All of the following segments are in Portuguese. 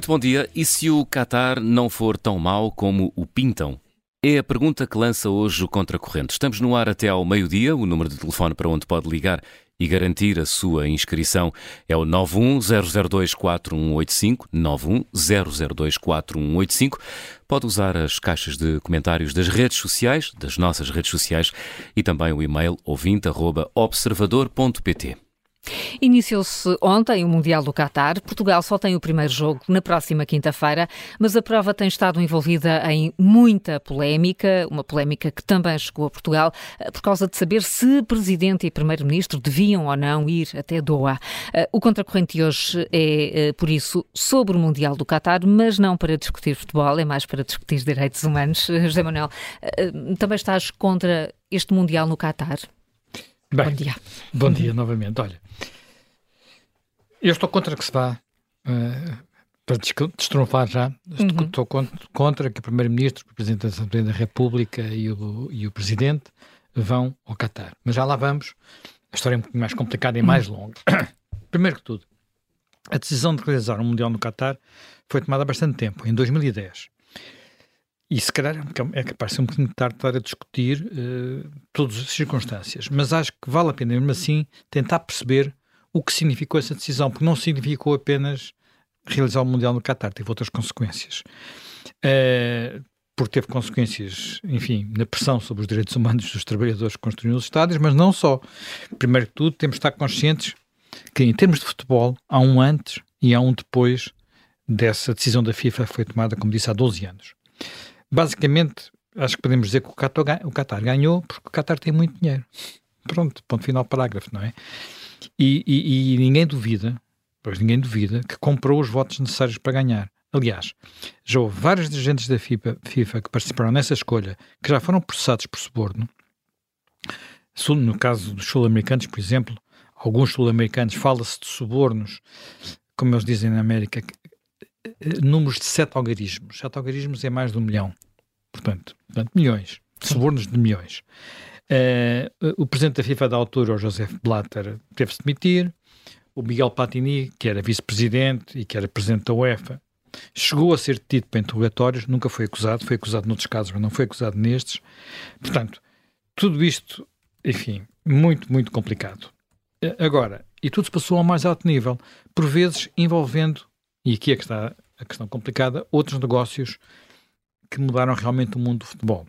Muito bom dia. E se o Qatar não for tão mau como o pintam? É a pergunta que lança hoje o Contracorrente. Estamos no ar até ao meio-dia. O número de telefone para onde pode ligar e garantir a sua inscrição é o 910024185, 910024185. Pode usar as caixas de comentários das redes sociais, das nossas redes sociais, e também o e-mail ouvinte.observador.pt. Iniciou-se ontem o Mundial do Qatar. Portugal só tem o primeiro jogo na próxima quinta-feira, mas a prova tem estado envolvida em muita polémica, uma polémica que também chegou a Portugal eh, por causa de saber se Presidente e Primeiro-Ministro deviam ou não ir até Doha. Eh, o contracorrente hoje é, eh, por isso, sobre o Mundial do Qatar, mas não para discutir futebol, é mais para discutir direitos humanos. José Manuel, também estás contra este Mundial no Qatar? Bem, bom dia. Bom dia novamente. Olha, eu estou contra que se vá, uh, para destronfar já, uhum. estou contra que o Primeiro-Ministro, o Presidente da República e o, e o Presidente vão ao Qatar. Mas já lá vamos. A história é um pouco mais complicada e mais longa. Primeiro que tudo, a decisão de realizar um Mundial no Qatar foi tomada há bastante tempo, em 2010. E se calhar é capaz de ser um bocadinho tarde estar a discutir uh, todas as circunstâncias, mas acho que vale a pena, mesmo assim, tentar perceber o que significou essa decisão, porque não significou apenas realizar o Mundial no Qatar, teve outras consequências. Uh, porque teve consequências, enfim, na pressão sobre os direitos humanos dos trabalhadores que construíram os estádios, mas não só. Primeiro que tudo, temos de estar conscientes que, em termos de futebol, há um antes e há um depois dessa decisão da FIFA foi tomada, como disse, há 12 anos. Basicamente, acho que podemos dizer que o Qatar, o Qatar ganhou porque o Qatar tem muito dinheiro. Pronto, ponto final parágrafo, não é? E, e, e, ninguém duvida, pois ninguém duvida, que comprou os votos necessários para ganhar. Aliás, já houve vários dirigentes da FIFA, FIFA que participaram nessa escolha que já foram processados por suborno. No caso dos sul-americanos, por exemplo, alguns sul-americanos fala-se de subornos, como eles dizem na América, eh, números de sete algarismos. Sete algarismos é mais de um milhão. Portanto, portanto milhões. Subornos de milhões. Uh, o presidente da FIFA da altura, o José Blatter, teve-se de demitir. O Miguel Platini, que era vice-presidente e que era presidente da UEFA, chegou a ser detido para interrogatórios, nunca foi acusado, foi acusado noutros casos, mas não foi acusado nestes. Portanto, tudo isto, enfim, muito, muito complicado. Agora, e tudo se passou ao mais alto nível, por vezes envolvendo e aqui é que está a questão complicada, outros negócios que mudaram realmente o mundo do futebol.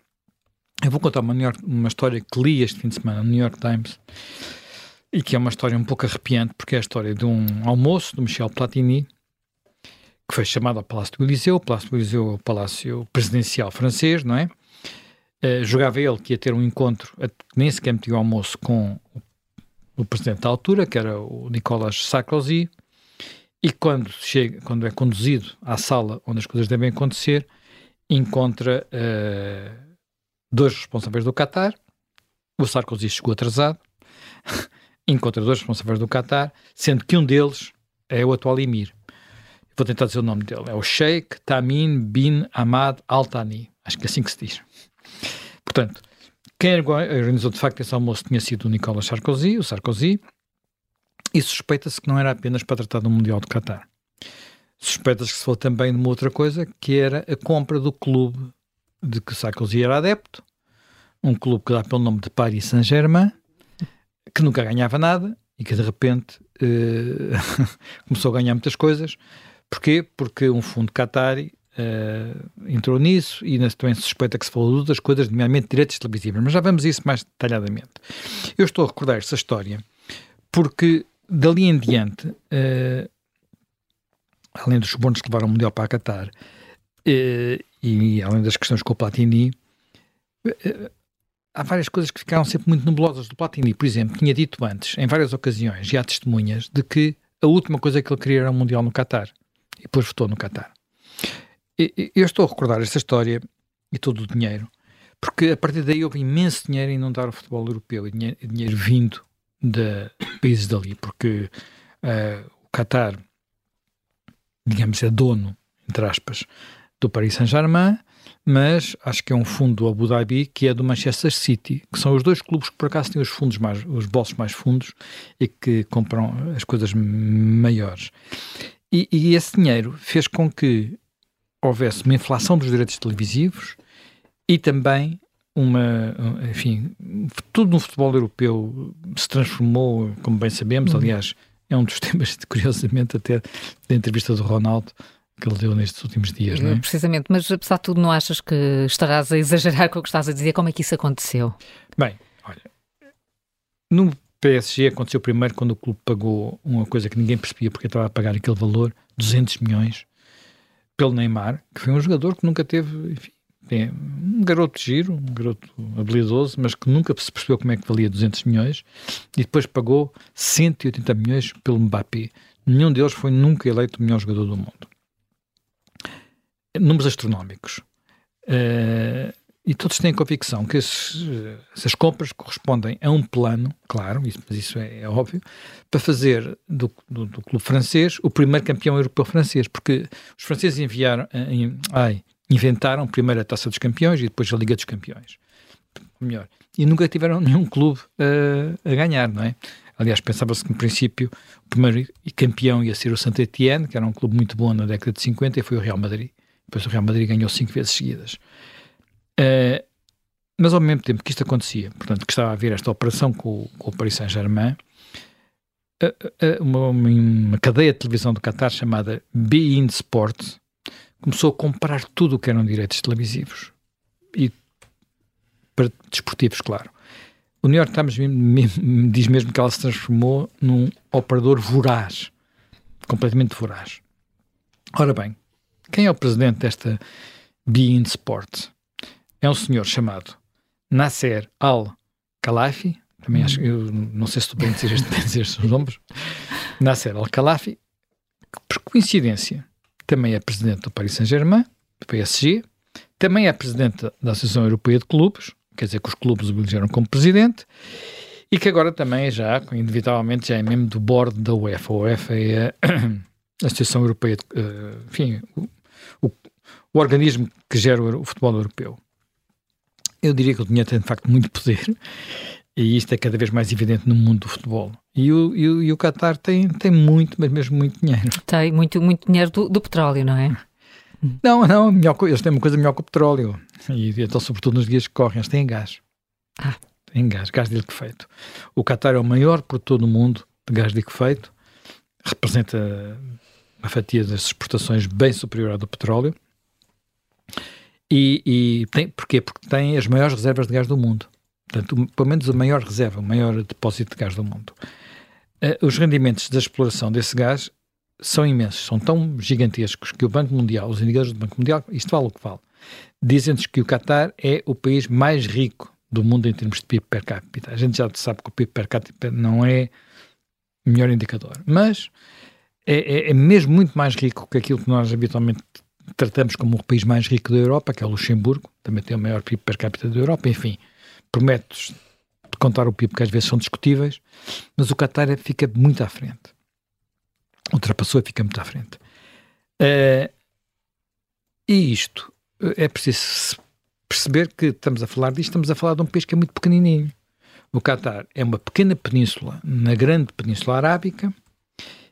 Eu vou contar uma, York, uma história que li este fim de semana no New York Times e que é uma história um pouco arrepiante, porque é a história de um almoço do Michel Platini, que foi chamado ao Palácio do Eliseu. O Palácio do Eliseu é o palácio presidencial francês, não é? Uh, jogava ele que ia ter um encontro, nem sequer metia o almoço com o presidente da altura, que era o Nicolas Sarkozy, e quando, chega, quando é conduzido à sala onde as coisas devem acontecer, encontra uh, dois responsáveis do Qatar, o Sarkozy chegou atrasado, encontra dois responsáveis do Qatar, sendo que um deles é o atual emir. Vou tentar dizer o nome dele. É o Sheikh Tamim bin Ahmad Al Thani. Acho que é assim que se diz. Portanto, quem organizou de facto esse almoço tinha sido o Nicolas Sarkozy, o Sarkozy, e suspeita-se que não era apenas para tratar do Mundial de Qatar. Suspeita-se que se falou também de uma outra coisa, que era a compra do clube de que Sarkozy era adepto, um clube que dá pelo nome de Paris Saint-Germain, que nunca ganhava nada e que de repente eh, começou a ganhar muitas coisas. Porquê? Porque um fundo Qatari eh, entrou nisso e também suspeita que se falou de outras coisas, nomeadamente direitos televisivos, mas já vamos a isso mais detalhadamente. Eu estou a recordar esta história porque dali em diante, uh, além dos subornos que levaram o Mundial para Qatar, uh, e além das questões com o Platini, uh, há várias coisas que ficaram sempre muito nebulosas do Platini. Por exemplo, tinha dito antes, em várias ocasiões, e há testemunhas, de que a última coisa que ele queria era um Mundial no Qatar. E depois votou no Qatar. Eu estou a recordar esta história e todo o dinheiro, porque a partir daí houve imenso dinheiro a inundar o futebol europeu e dinheiro, dinheiro vindo de países dali, porque uh, o Qatar, digamos, é dono, entre aspas, do Paris Saint-Germain, mas acho que é um fundo do Abu Dhabi que é do Manchester City, que são os dois clubes que por acaso têm os fundos mais, os bolsos mais fundos e que compram as coisas maiores. E, e esse dinheiro fez com que houvesse uma inflação dos direitos televisivos e também uma, enfim, tudo no futebol europeu se transformou, como bem sabemos, uhum. aliás, é um dos temas, curiosamente, até da entrevista do Ronaldo, que ele deu nestes últimos dias, não é? Precisamente, mas apesar de tudo, não achas que estarás a exagerar com o que estás a dizer? Como é que isso aconteceu? Bem, olha, no PSG aconteceu primeiro quando o clube pagou uma coisa que ninguém percebia porque estava a pagar aquele valor, 200 milhões, pelo Neymar, que foi um jogador que nunca teve, enfim, um garoto giro, um garoto habilidoso, mas que nunca se percebeu como é que valia 200 milhões e depois pagou 180 milhões pelo Mbappé. Nenhum deles foi nunca eleito o melhor jogador do mundo números astronómicos. Uh, e todos têm convicção que essas compras correspondem a um plano, claro, isso, mas isso é, é óbvio, para fazer do, do, do, clube francês o primeiro campeão europeu francês, porque os franceses enviaram, em, ai, inventaram primeiro a Taça dos Campeões e depois a Liga dos Campeões. Melhor. E nunca tiveram nenhum clube uh, a ganhar, não é? Aliás, pensava-se que no princípio o primeiro campeão ia ser o Saint-Étienne, que era um clube muito bom na década de 50, e foi o Real Madrid. Depois o Real Madrid ganhou cinco vezes seguidas. Uh, mas ao mesmo tempo que isto acontecia, portanto, que estava a haver esta operação com, com o Paris Saint-Germain, uh, uma, uma, cadeia de televisão do Qatar chamada Bein Sport começou a comprar tudo o que eram direitos televisivos e para desportivos, claro. O New York Times diz mesmo que ela se transformou num operador voraz, completamente voraz. Ora bem, quem é o presidente desta Bein Sport? É um senhor chamado Nasser Al-Khalafi, também acho, eu não sei se estou bem dizer, dizer estes nomes, Nasser Al-Khalafi, por coincidência também é presidente do Paris Saint-Germain, do PSG, também é presidente da Associação Europeia de Clubes, quer dizer que os clubes o elegeram como presidente, e que agora também já, inevitavelmente, já é membro do board da UEFA. A UEFA é a Associação Europeia de, uh, enfim, o, o organismo que gera o, o futebol europeu. Eu diria que o dinheiro tem de facto muito poder e isto é cada vez mais evidente no mundo do futebol. E o, e o, e o Qatar tem, tem muito, mas mesmo muito dinheiro. Tem muito, muito dinheiro do, do petróleo, não é? Não, não, melhor, eles têm uma coisa melhor que o petróleo. E então, sobretudo nos dias que correm, eles têm gás. Ah. Têm gás, gás de liquefeito. O Qatar é o maior produtor do mundo de gás de liquefeito, representa uma fatia das exportações bem superior à do petróleo. E, e tem, porquê? Porque tem as maiores reservas de gás do mundo. Portanto, pelo menos a maior reserva, o maior depósito de gás do mundo. Uh, os rendimentos da exploração desse gás são imensos, são tão gigantescos que o Banco Mundial, os indicadores do Banco Mundial, isto vale o que vale, dizem-nos que o Qatar é o país mais rico do mundo em termos de PIB per capita. A gente já sabe que o PIB per capita não é o melhor indicador, mas é, é, é, mesmo muito mais rico que aquilo que nós habitualmente tratamos como o país mais rico da Europa, que é o Luxemburgo, também tem o maior PIB per capita da Europa, enfim, métodos de contar o PIB que às vezes são discutíveis, mas o Qatar fica muito à frente. Ultrapassou e fica muito à frente. Uh, e isto, é preciso perceber que estamos a falar disto, estamos a falar de um país que é muito pequenininho. O Qatar é uma pequena península na grande península arábica,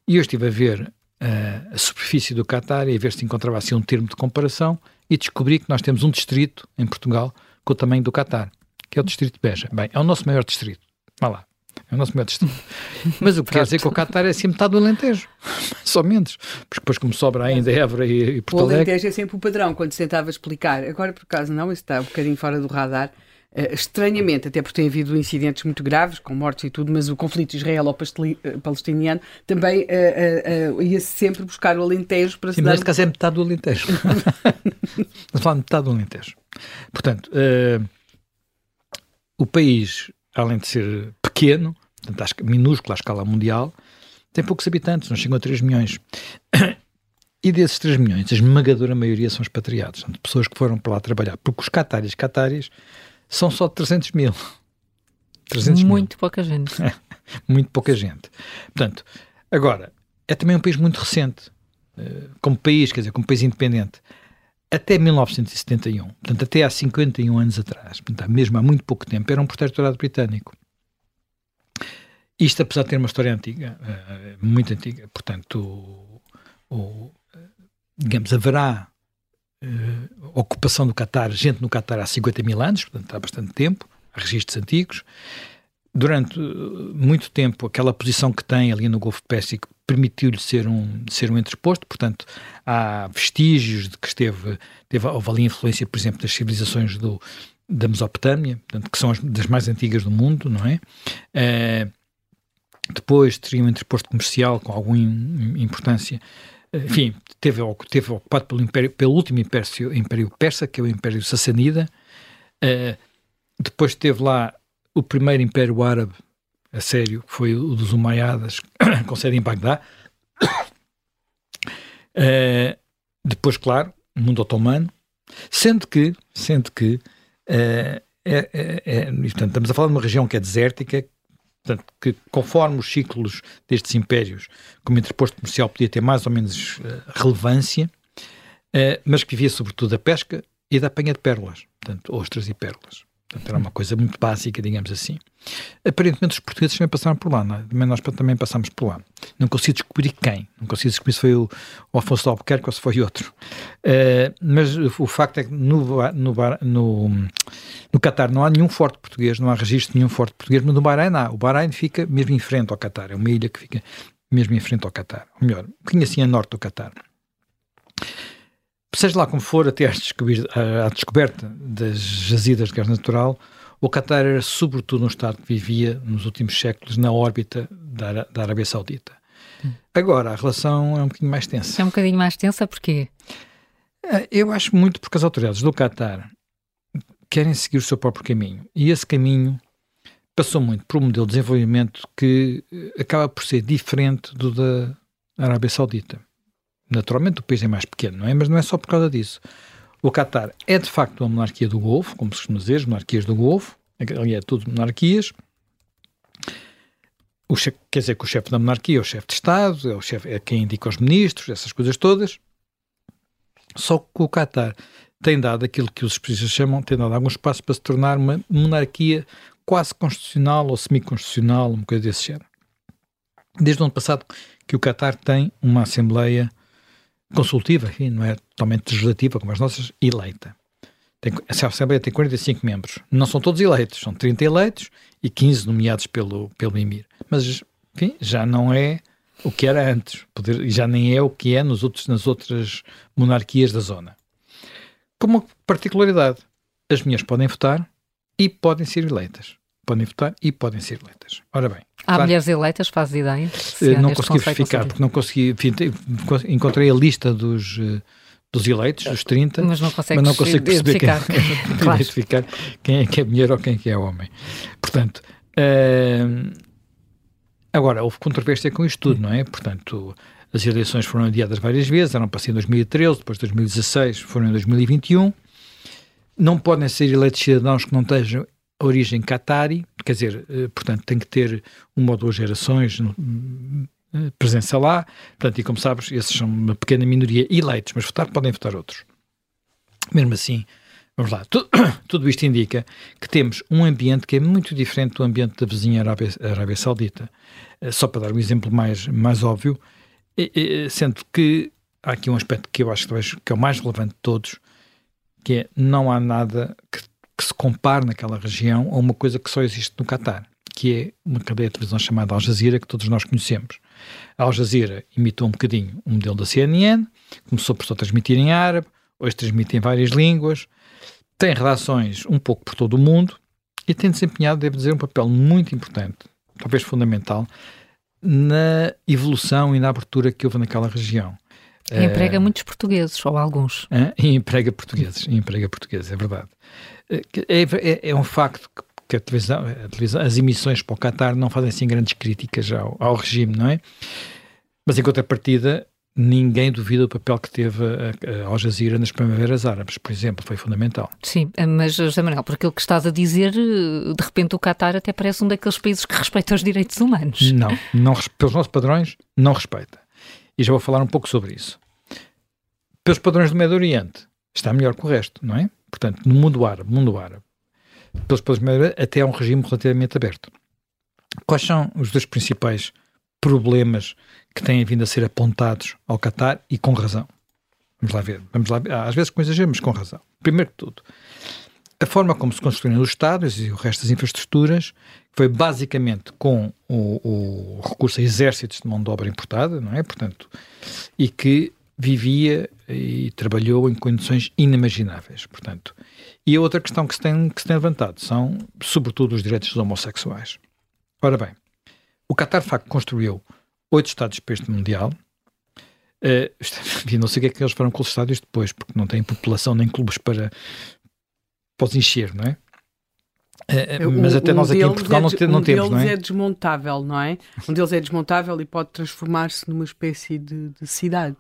e eu estive a ver uh, a superfície do Qatar e a ver se encontrava assim um termo de comparação e descobri que nós temos um distrito em Portugal com o tamanho do Qatar, que é o distrito de Beja. Bem, é o nosso maior distrito. Vá lá. É o nosso maior distrito. Mas o que quer dizer que o Qatar é assim metade do Alentejo. Só menos. Porque depois, como sobra ainda Évora e, e Porto Alegre... O Alentejo é sempre o padrão, quando se tentava explicar. Agora, por acaso, não, isso está um bocadinho fora do radar. Uh, estranhamente, até porque tem havido incidentes muito graves, com mortes e tudo, mas o conflito israelo-palestiniano também uh, uh, ia sempre buscar o Alentejo para Sim, se dar... neste caso é metade do Alentejo. Estamos falando metade do Alentejo. Portanto, o país, além de ser pequeno, portanto, minúsculo à escala mundial, tem poucos habitantes, não chegam a 3 milhões. E desses 3 milhões, a esmagadora maioria são expatriados, são pessoas que foram para lá trabalhar, porque os cataris, cataris são só 300 mil. 300 muito mil. pouca gente. muito pouca gente. Portanto, agora, é também um país muito recente, eh, como país, quer dizer, como país independente. Até 1971, portanto, até há 51 anos atrás, portanto, mesmo há muito pouco tempo, era um protetorado britânico. Isto, apesar de ter uma história antiga, eh, muito antiga, portanto, ou digamos, haverá uh, ocupação do Qatar, gente no Qatar há 50 mil anos, portanto há bastante tempo, há registros antigos. Durante uh, muito tempo, aquela posição que tem ali no Golfo Pérsico permitiu-lhe ser um, ser um entreposto, portanto, há vestígios de que esteve, teve, houve ali influência, por exemplo, das civilizações do, da Mesopotâmia, portanto, que são as, das mais antigas do mundo, não é? Uh, depois teria um entreposto comercial com alguma importância enfim, teve, teve ocupado pelo, império, pelo último império, império persa, que é o Império Sassanida. Uh, depois teve lá o primeiro Império Árabe, a sério, foi o dos Umayyadas, com sede em Bagdá. Uh, depois, claro, o mundo otomano. Sendo que, sendo que uh, é, é, é, portanto, estamos a falar de uma região que é desértica, Portanto, que conforme os ciclos destes impérios, como interposto comercial podia ter mais ou menos uh, relevância, mas que vivia sobretudo da pesca e da apanha de pérolas, portanto, ostras e pérolas. Portanto, era uma coisa muito básica, digamos assim. Aparentemente, os portugueses também passaram por lá, é? nós também passamos por lá. Não consigo descobrir quem, não consigo descobrir se foi o, o Afonso de Albuquerque ou se foi outro. Uh, mas o facto é que no, no, no, no Qatar não há nenhum forte português, não há registro de nenhum forte português, mas no Bahrein há. O Bahrein fica mesmo em frente ao Qatar, é uma ilha que fica mesmo em frente ao Qatar. Ou melhor, um bocadinho assim a norte do Qatar seja lá como for, até à descoberta das jazidas de gás natural, o Qatar era sobretudo um Estado que vivia nos últimos séculos na órbita da, da Arábia Saudita. Agora, a relação é um bocadinho mais tensa. É um bocadinho mais tensa porquê? É, eu acho muito porque as autoridades do Qatar querem seguir o seu próprio caminho. E esse caminho passou muito por um modelo de desenvolvimento que eh, acaba por ser diferente do da Arábia Saudita. Naturalmente o país é mais pequeno, não é? Mas não é só por causa disso. O Qatar é de facto uma monarquia do Golfo, como se costuma dizer, as monarquias do Golfo, ali é tudo monarquias. O chefe, quer dizer que o chefe da monarquia é o chefe de Estado, é, o chefe, é quem indica os ministros, essas coisas todas. Só que o Qatar tem dado aquilo que os especialistas chamam, tem dado algum espaço para se tornar uma monarquia quase constitucional ou semi-constitucional, uma coisa desse género. Desde o ano passado que o Qatar tem uma Assembleia consultiva, enfim, não é totalmente legislativa como as nossas, eleita. Tem, a Assembleia tem 45 membros. Não são todos eleitos, são 30 eleitos e 15 nomeados pelo, pelo Emir. Mas, enfim, já não é o que era antes, poder, já nem é o que é nos outros, nas outras monarquias da zona. Como particularidade, as minhas podem votar e podem ser eleitas podem votar e podem ser eleitas. Ora bem. Há claro, mulheres eleitas, faz ideia? Eh, não consegui verificar, porque não consegui. Enfim, encontrei a lista dos, eh, dos eleitos, dos 30, mas não, mas não consigo perceber quem, claro. identificar quem é que é mulher ou quem é que é homem. Portanto, uh, agora, houve controvérsia com isto tudo, não é? Portanto, as eleições foram adiadas várias vezes, eram para ser em 2013, depois de 2016, foram em 2021. Não podem ser eleitos cidadãos que não estejam origem catari, quer dizer, eh, portanto, tem que ter uma ou duas gerações eh, presença lá, portanto, e como sabes, esses são uma pequena minoria eleitos, mas votar podem votar outros. Mesmo assim, vamos lá, tudo, tudo isto indica que temos um ambiente que é muito diferente do ambiente da vizinha Arábia, Arábia Saudita. Eh, só para dar um exemplo mais, mais óbvio, sendo que há aqui um aspecto que eu acho que é o mais relevante de todos, que é não há nada que que se compare naquela região a uma coisa que só existe no Catar, que é uma cadeia de televisão chamada Al Jazeera, que todos nós conhecemos. A Al Jazeera imitou um bocadinho o modelo da CNN, começou por só transmitir em árabe, hoje transmite em várias línguas, tem redações um pouco por todo o mundo e tem desempenhado, devo dizer, um papel muito importante, talvez fundamental, na evolução e na abertura que houve naquela região. E emprega uh, muitos portugueses, ou alguns. Uh, e emprega portugueses, e emprega portugueses, é verdade. É, é, é um facto que a televisão, a televisão, as emissões para o Qatar não fazem assim grandes críticas ao, ao regime, não é? Mas em contrapartida, ninguém duvida do papel que teve a, a Al Jazeera nas primaveras árabes, por exemplo, foi fundamental. Sim, mas José Manuel, por aquilo que estás a dizer, de repente o Qatar até parece um daqueles países que respeita os direitos humanos. Não, não pelos nossos padrões, não respeita. E já vou falar um pouco sobre isso. Pelos padrões do Médio Oriente, está melhor que o resto, não é? Portanto, no mundo árabe, mundo árabe, pelos primeiros até é um regime relativamente aberto. Quais são os dois principais problemas que têm vindo a ser apontados ao Qatar e com razão. Vamos lá ver. Vamos lá ver. Às vezes com exagero, mas com razão. Primeiro que tudo, a forma como se construíram os estádios e o resto das infraestruturas foi basicamente com o, o, recurso a exércitos de mão de obra importada, não é? Portanto, e que vivia e trabalhou em condições inimagináveis, portanto. E a outra questão que se tem, que se tem levantado são, sobretudo, os direitos dos homossexuais. Ora bem, o Qatar, de facto, construiu oito estádios para este Mundial. Uh, não sei o que é que eles foram com os estádios depois, porque não têm população nem clubes para, para os encher, não é? Uh, mas até um nós aqui em Portugal é, não, não um temos, não é? Um deles é desmontável, não é? Um deles é desmontável e pode transformar-se numa espécie de, de cidade.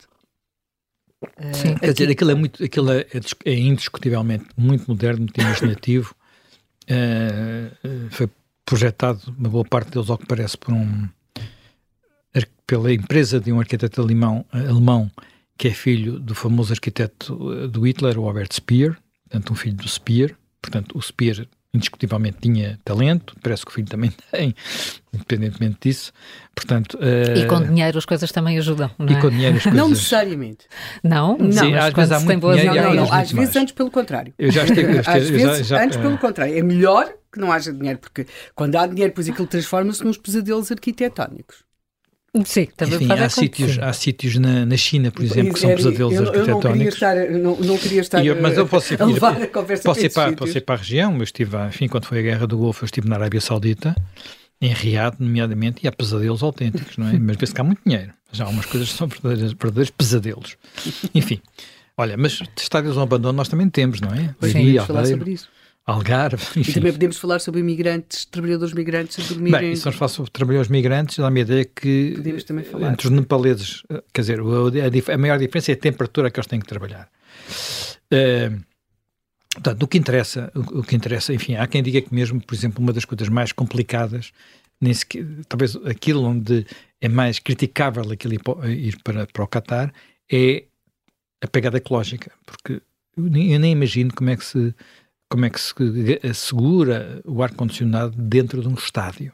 Sim. Quer dizer, aquilo é, muito, aquilo é, é indiscutivelmente muito moderno, muito imaginativo. Uh, foi projetado, uma boa parte deles, ao que parece, por um, pela empresa de um arquiteto alemão, alemão que é filho do famoso arquiteto do Hitler, o Albert Speer, portanto, um filho do Speer. Portanto, o Speer indiscutivelmente tinha talento, parece que o filho também tem, independentemente disso. Portanto, uh... E com dinheiro as coisas também ajudam, não é? E com dinheiro as coisas... Não necessariamente. Não? Não, Sim, às vezes há muito dinheiro não, não, não, às vezes antes pelo contrário. Eu já estive... Eu às vezes já, já, antes pelo contrário. É melhor que não haja dinheiro, porque quando há dinheiro, depois aquilo transforma-se nos pesadelos arquitetónicos. Sim, também Enfim, há sítios, há sítios na, na China, por exemplo, que são pesadelos eu, arquitetónicos. Eu não queria estar, não, não queria estar eu, mas eu posso ir, a levar a conversa posso ir, para, posso ir para a região, eu estive, enfim, quando foi a Guerra do Golfo, eu estive na Arábia Saudita, em Riad, nomeadamente, e há pesadelos autênticos, não é? Mas vê-se que há muito dinheiro. Já há umas coisas que são verdadeiros, verdadeiros pesadelos. Enfim, olha, mas estádios ao abandono nós também temos, não é? Sim, Leiria, falar sobre isso. Algarve. Enfim. E também podemos falar sobre imigrantes, trabalhadores migrantes a dormir. Bem, se nós falar sobre trabalhadores migrantes, dá-me a ideia que podemos também falar. entre os nepaleses, eh, quer dizer, a, a, maior diferença é a temperatura que eles têm que trabalhar. Uh, portanto, o que interessa, o, o, que interessa, enfim, há quem diga que mesmo, por exemplo, uma das coisas mais complicadas, nem sequer, talvez aquilo onde é mais criticável aquilo ir para, para o Qatar, é a pegada ecológica, porque eu nem, eu nem imagino como é que se como é que se assegura o ar-condicionado dentro de um estádio.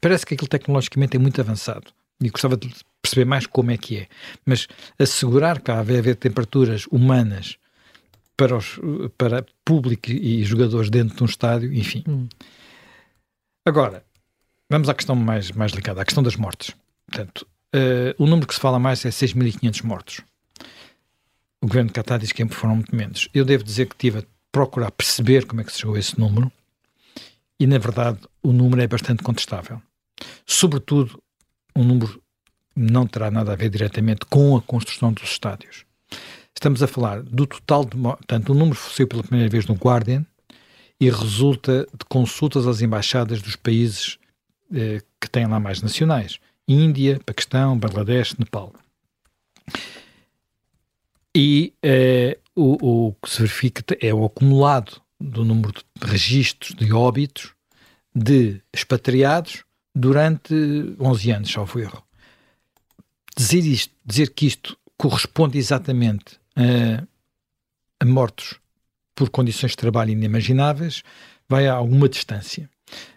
Parece que aquilo tecnologicamente é muito avançado e gostava de perceber mais como é que é. Mas assegurar que vai haver temperaturas humanas para, os, para público e jogadores dentro de um estádio, enfim. Hum. Agora, vamos à questão mais, mais delicada, à questão das mortes. Portanto, uh, o número que se fala mais é 6.500 mortos. O governo de Qatar diz que foram muito menos. Eu devo dizer que tive procurar perceber como é que se chegou a esse número e, na verdade, o número é bastante contestável. Sobretudo, o número não terá nada a ver diretamente com a construção dos estádios. Estamos a falar do total de. Portanto, o número saiu pela primeira vez no Guardian e resulta de consultas às embaixadas dos países eh, que têm lá mais nacionais: Índia, Paquistão, Bangladesh, Nepal. E eh, o, o que se verifica é o acumulado do número de registros de óbitos de expatriados durante 11 anos, salvo erro. Dizer, isto, dizer que isto corresponde exatamente a, a mortos por condições de trabalho inimagináveis vai a alguma distância.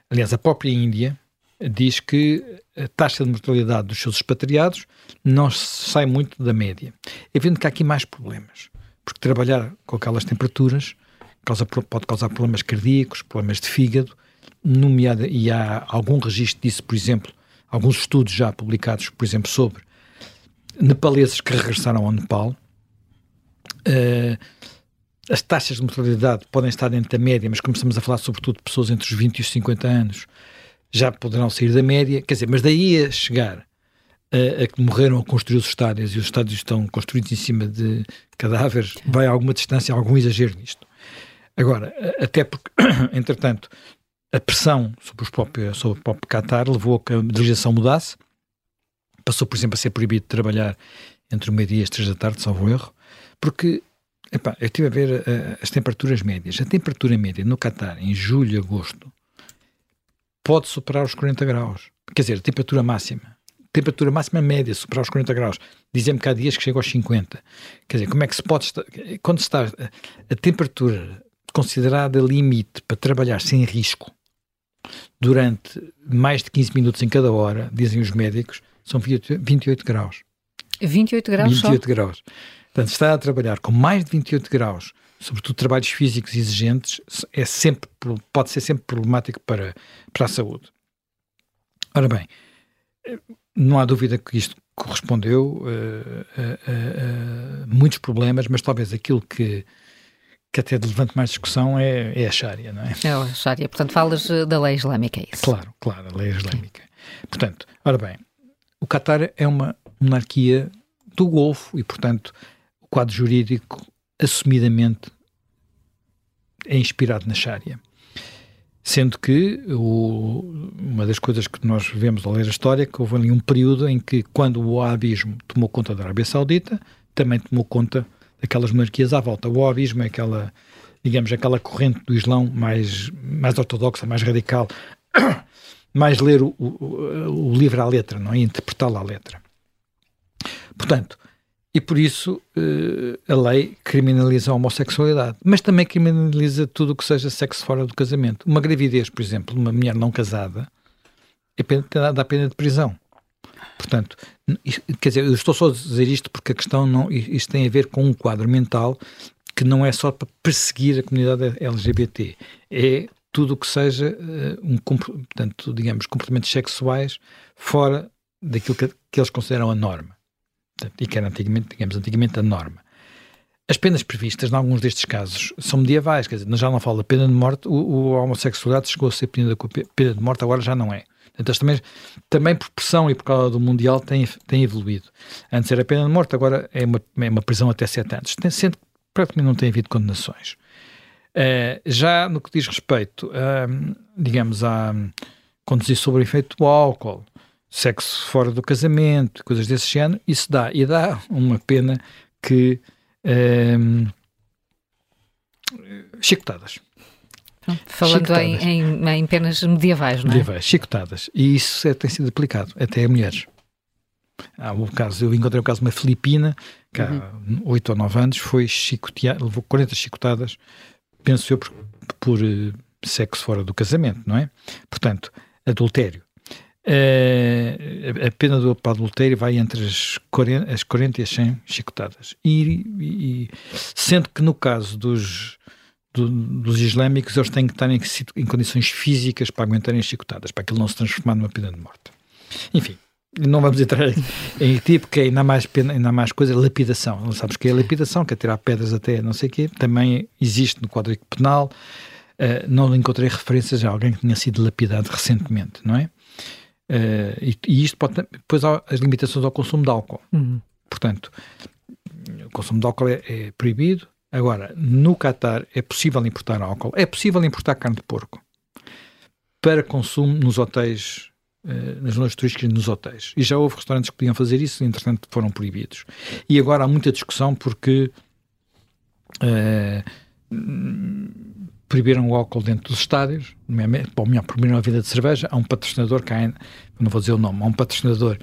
Aliás, a própria Índia diz que a taxa de mortalidade dos seus expatriados não sai muito da média. É evidente que há aqui mais problemas porque trabalhar com aquelas temperaturas causa, pode causar problemas cardíacos, problemas de fígado, nomeada, e há algum registro disso, por exemplo, alguns estudos já publicados, por exemplo, sobre nepaleses que regressaram ao Nepal. Uh, as taxas de mortalidade podem estar dentro da média, mas como estamos a falar sobretudo de pessoas entre os 20 e os 50 anos, já poderão sair da média. Quer dizer, mas daí a chegar a, que morreram a construir os estádios e os estádios estão construídos em cima de cadáveres, vai a alguma distância, algum exagero nisto. Agora, até porque, entretanto, a pressão sobre, os próprios, sobre o próprio Qatar levou a que a legislação mudasse. Passou, por exemplo, a ser proibido de trabalhar entre o meio-dia e as três da tarde, salvo erro, porque epá, eu estive a ver uh, as temperaturas médias. A temperatura média no Qatar, em julho e agosto, pode superar os 40 graus. Quer dizer, a temperatura máxima temperatura máxima média, superar os 40 graus. Dizem-me que há dias que chega aos 50. Quer dizer, como é que se pode estar. Quando se está a temperatura considerada limite para trabalhar sem risco durante mais de 15 minutos em cada hora, dizem os médicos, são 28 graus. 28 graus 28 só? graus. Portanto, estar a trabalhar com mais de 28 graus, sobretudo trabalhos físicos exigentes, é sempre, pode ser sempre problemático para, para a saúde. Ora bem, não há dúvida que isto correspondeu a, a, a, muitos problemas, mas talvez aquilo que, que até levante mais discussão é, é a Sharia, não é? É a Sharia. Portanto, falas eh, da lei islâmica, é isso? Claro, claro, a lei islâmica. Portanto, ora bem, o Qatar é uma monarquia do Golfo e, portanto, o quadro jurídico assumidamente é inspirado na Sharia. Sendo que o, uma das coisas que nós vemos ao ler a história é que houve ali um período em que, quando o Wahhabismo tomou conta da Arábia Saudita, também tomou conta daquelas monarquias à volta. O Wahhabismo é aquela, digamos, aquela corrente do Islão mais, mais ortodoxa, mais radical, mais ler o, o, o livro à letra, não é? Interpretá-lo à letra. Portanto, e por isso uh, a lei criminaliza a homossexualidade, mas também criminaliza tudo o que seja sexo fora do casamento. Uma gravidez, por exemplo, de uma mulher não casada, é pena, dá pena de prisão. Portanto, quer dizer, eu estou só a dizer isto porque a questão não, isto tem a ver com um quadro mental que não é só para perseguir a comunidade LGBT, é tudo o que seja uh, um, portanto, digamos, comportamentos sexuais fora daquilo que, que eles consideram a norma e que era antigamente, digamos, antigamente a norma. As penas previstas, em alguns destes casos, são medievais, quer dizer, já não falo da pena de morte, o, o homossexualidade chegou a ser punida com pena de morte, agora já não é. Portanto, também, também por pressão e por causa do Mundial tem, tem evoluído. Antes era pena de morte, agora é uma, é uma prisão até sete anos, sendo que praticamente não tem havido condenações. Uh, já no que diz respeito, uh, digamos, a conduzir sob o efeito do álcool, sexo fora do casamento, coisas desse género, isso dá. E dá uma pena que. Um, ehm, chicotadas. Falando chicotadas. Em, em, em, penas medievais, não é? Medievais, chicotadas. E isso é, tem sido aplicado até a mulheres. Há um caso, eu encontrei o um caso de uma filipina que há uhum. 8 ou 9 anos foi chicoteada, levou 40 chicotadas, penso eu, por, por uh, sexo fora do casamento, não é? Portanto, adultério. Uh, a pena do adultério vai entre as 40, as 40 e as 100 chicotadas. E, e, sendo que no caso dos, do, dos islâmicos, eles têm que estar em, em, condições físicas para aguentarem as chicotadas, para aquilo não se transformar numa pena de morte. Enfim, não vamos entrar em tipo que é ainda mais, pena, ainda mais coisa, lapidação. Não sabes que é lapidação, que é tirar pedras até não sei o quê, também existe no Código Penal. Uh, não encontrei referências a alguém que tenha sido lapidado recentemente, não é? Uh, e, e, isto pode. Depois há as limitações ao consumo de álcool. Uhum. Portanto, o consumo de álcool é, é, proibido. Agora, no Qatar é possível importar álcool, é possível importar carne de porco para consumo nos hotéis, uh, nas zonas turísticas nos hotéis. E já houve restaurantes que podiam fazer isso, e entretanto foram proibidos. E agora há muita discussão porque. Uh, proibiram o álcool dentro dos estádios, ou melhor, proibiram a vida de cerveja, há um patrocinador, cá não vou dizer o nome, há um patrocinador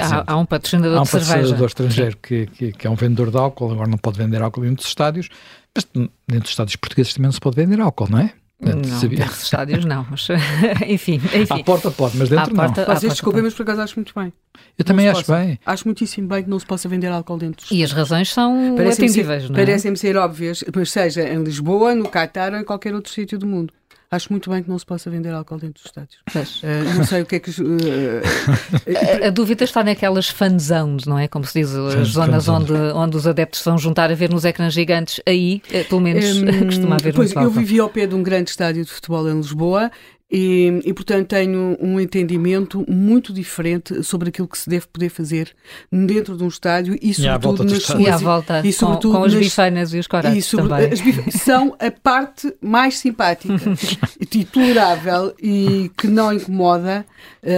Há, há, um patrocinador há um patrocinador estrangeiro que, que, que, é um vendedor de álcool, agora não pode vender álcool dentro dos estádios, mas dentro dos estádios portugueses também não se pode vender álcool, não é? Portanto, não, sabia. dentro dos estádios não, mas enfim, enfim. À porta pode, mas dentro à porta, não. Vocês desculpem, mas por acaso acho muito bem. Eu também acho possa. bem. Acho muitíssimo bem que não se possa vender álcool dentro E as razões são parecem atendíveis, ser, não é? Parecem-me ser óbvias, mas seja em Lisboa, no Catar ou em qualquer outro sítio do mundo. Acho muito bem que não se possa vender álcool dentro dos estádios. Uh, não sei o que é que. Uh, a, a, dúvida está naquelas fan zones, não é? Como se diz, as zonas onde, onde os adeptos vão juntar a ver nos ecrãs gigantes. Aí, pelo menos, um, costuma haver pois, muito Eu vivi ao pé de um grande estádio de futebol em Lisboa e, e, portanto, tenho um entendimento muito diferente sobre aquilo que se deve poder fazer dentro de um estádio e, sobretudo, nas suas... E à volta, e, sobretudo, com, com as bifeinas e os corates sobre, também. São a parte mais simpática e tolerável e que não incomoda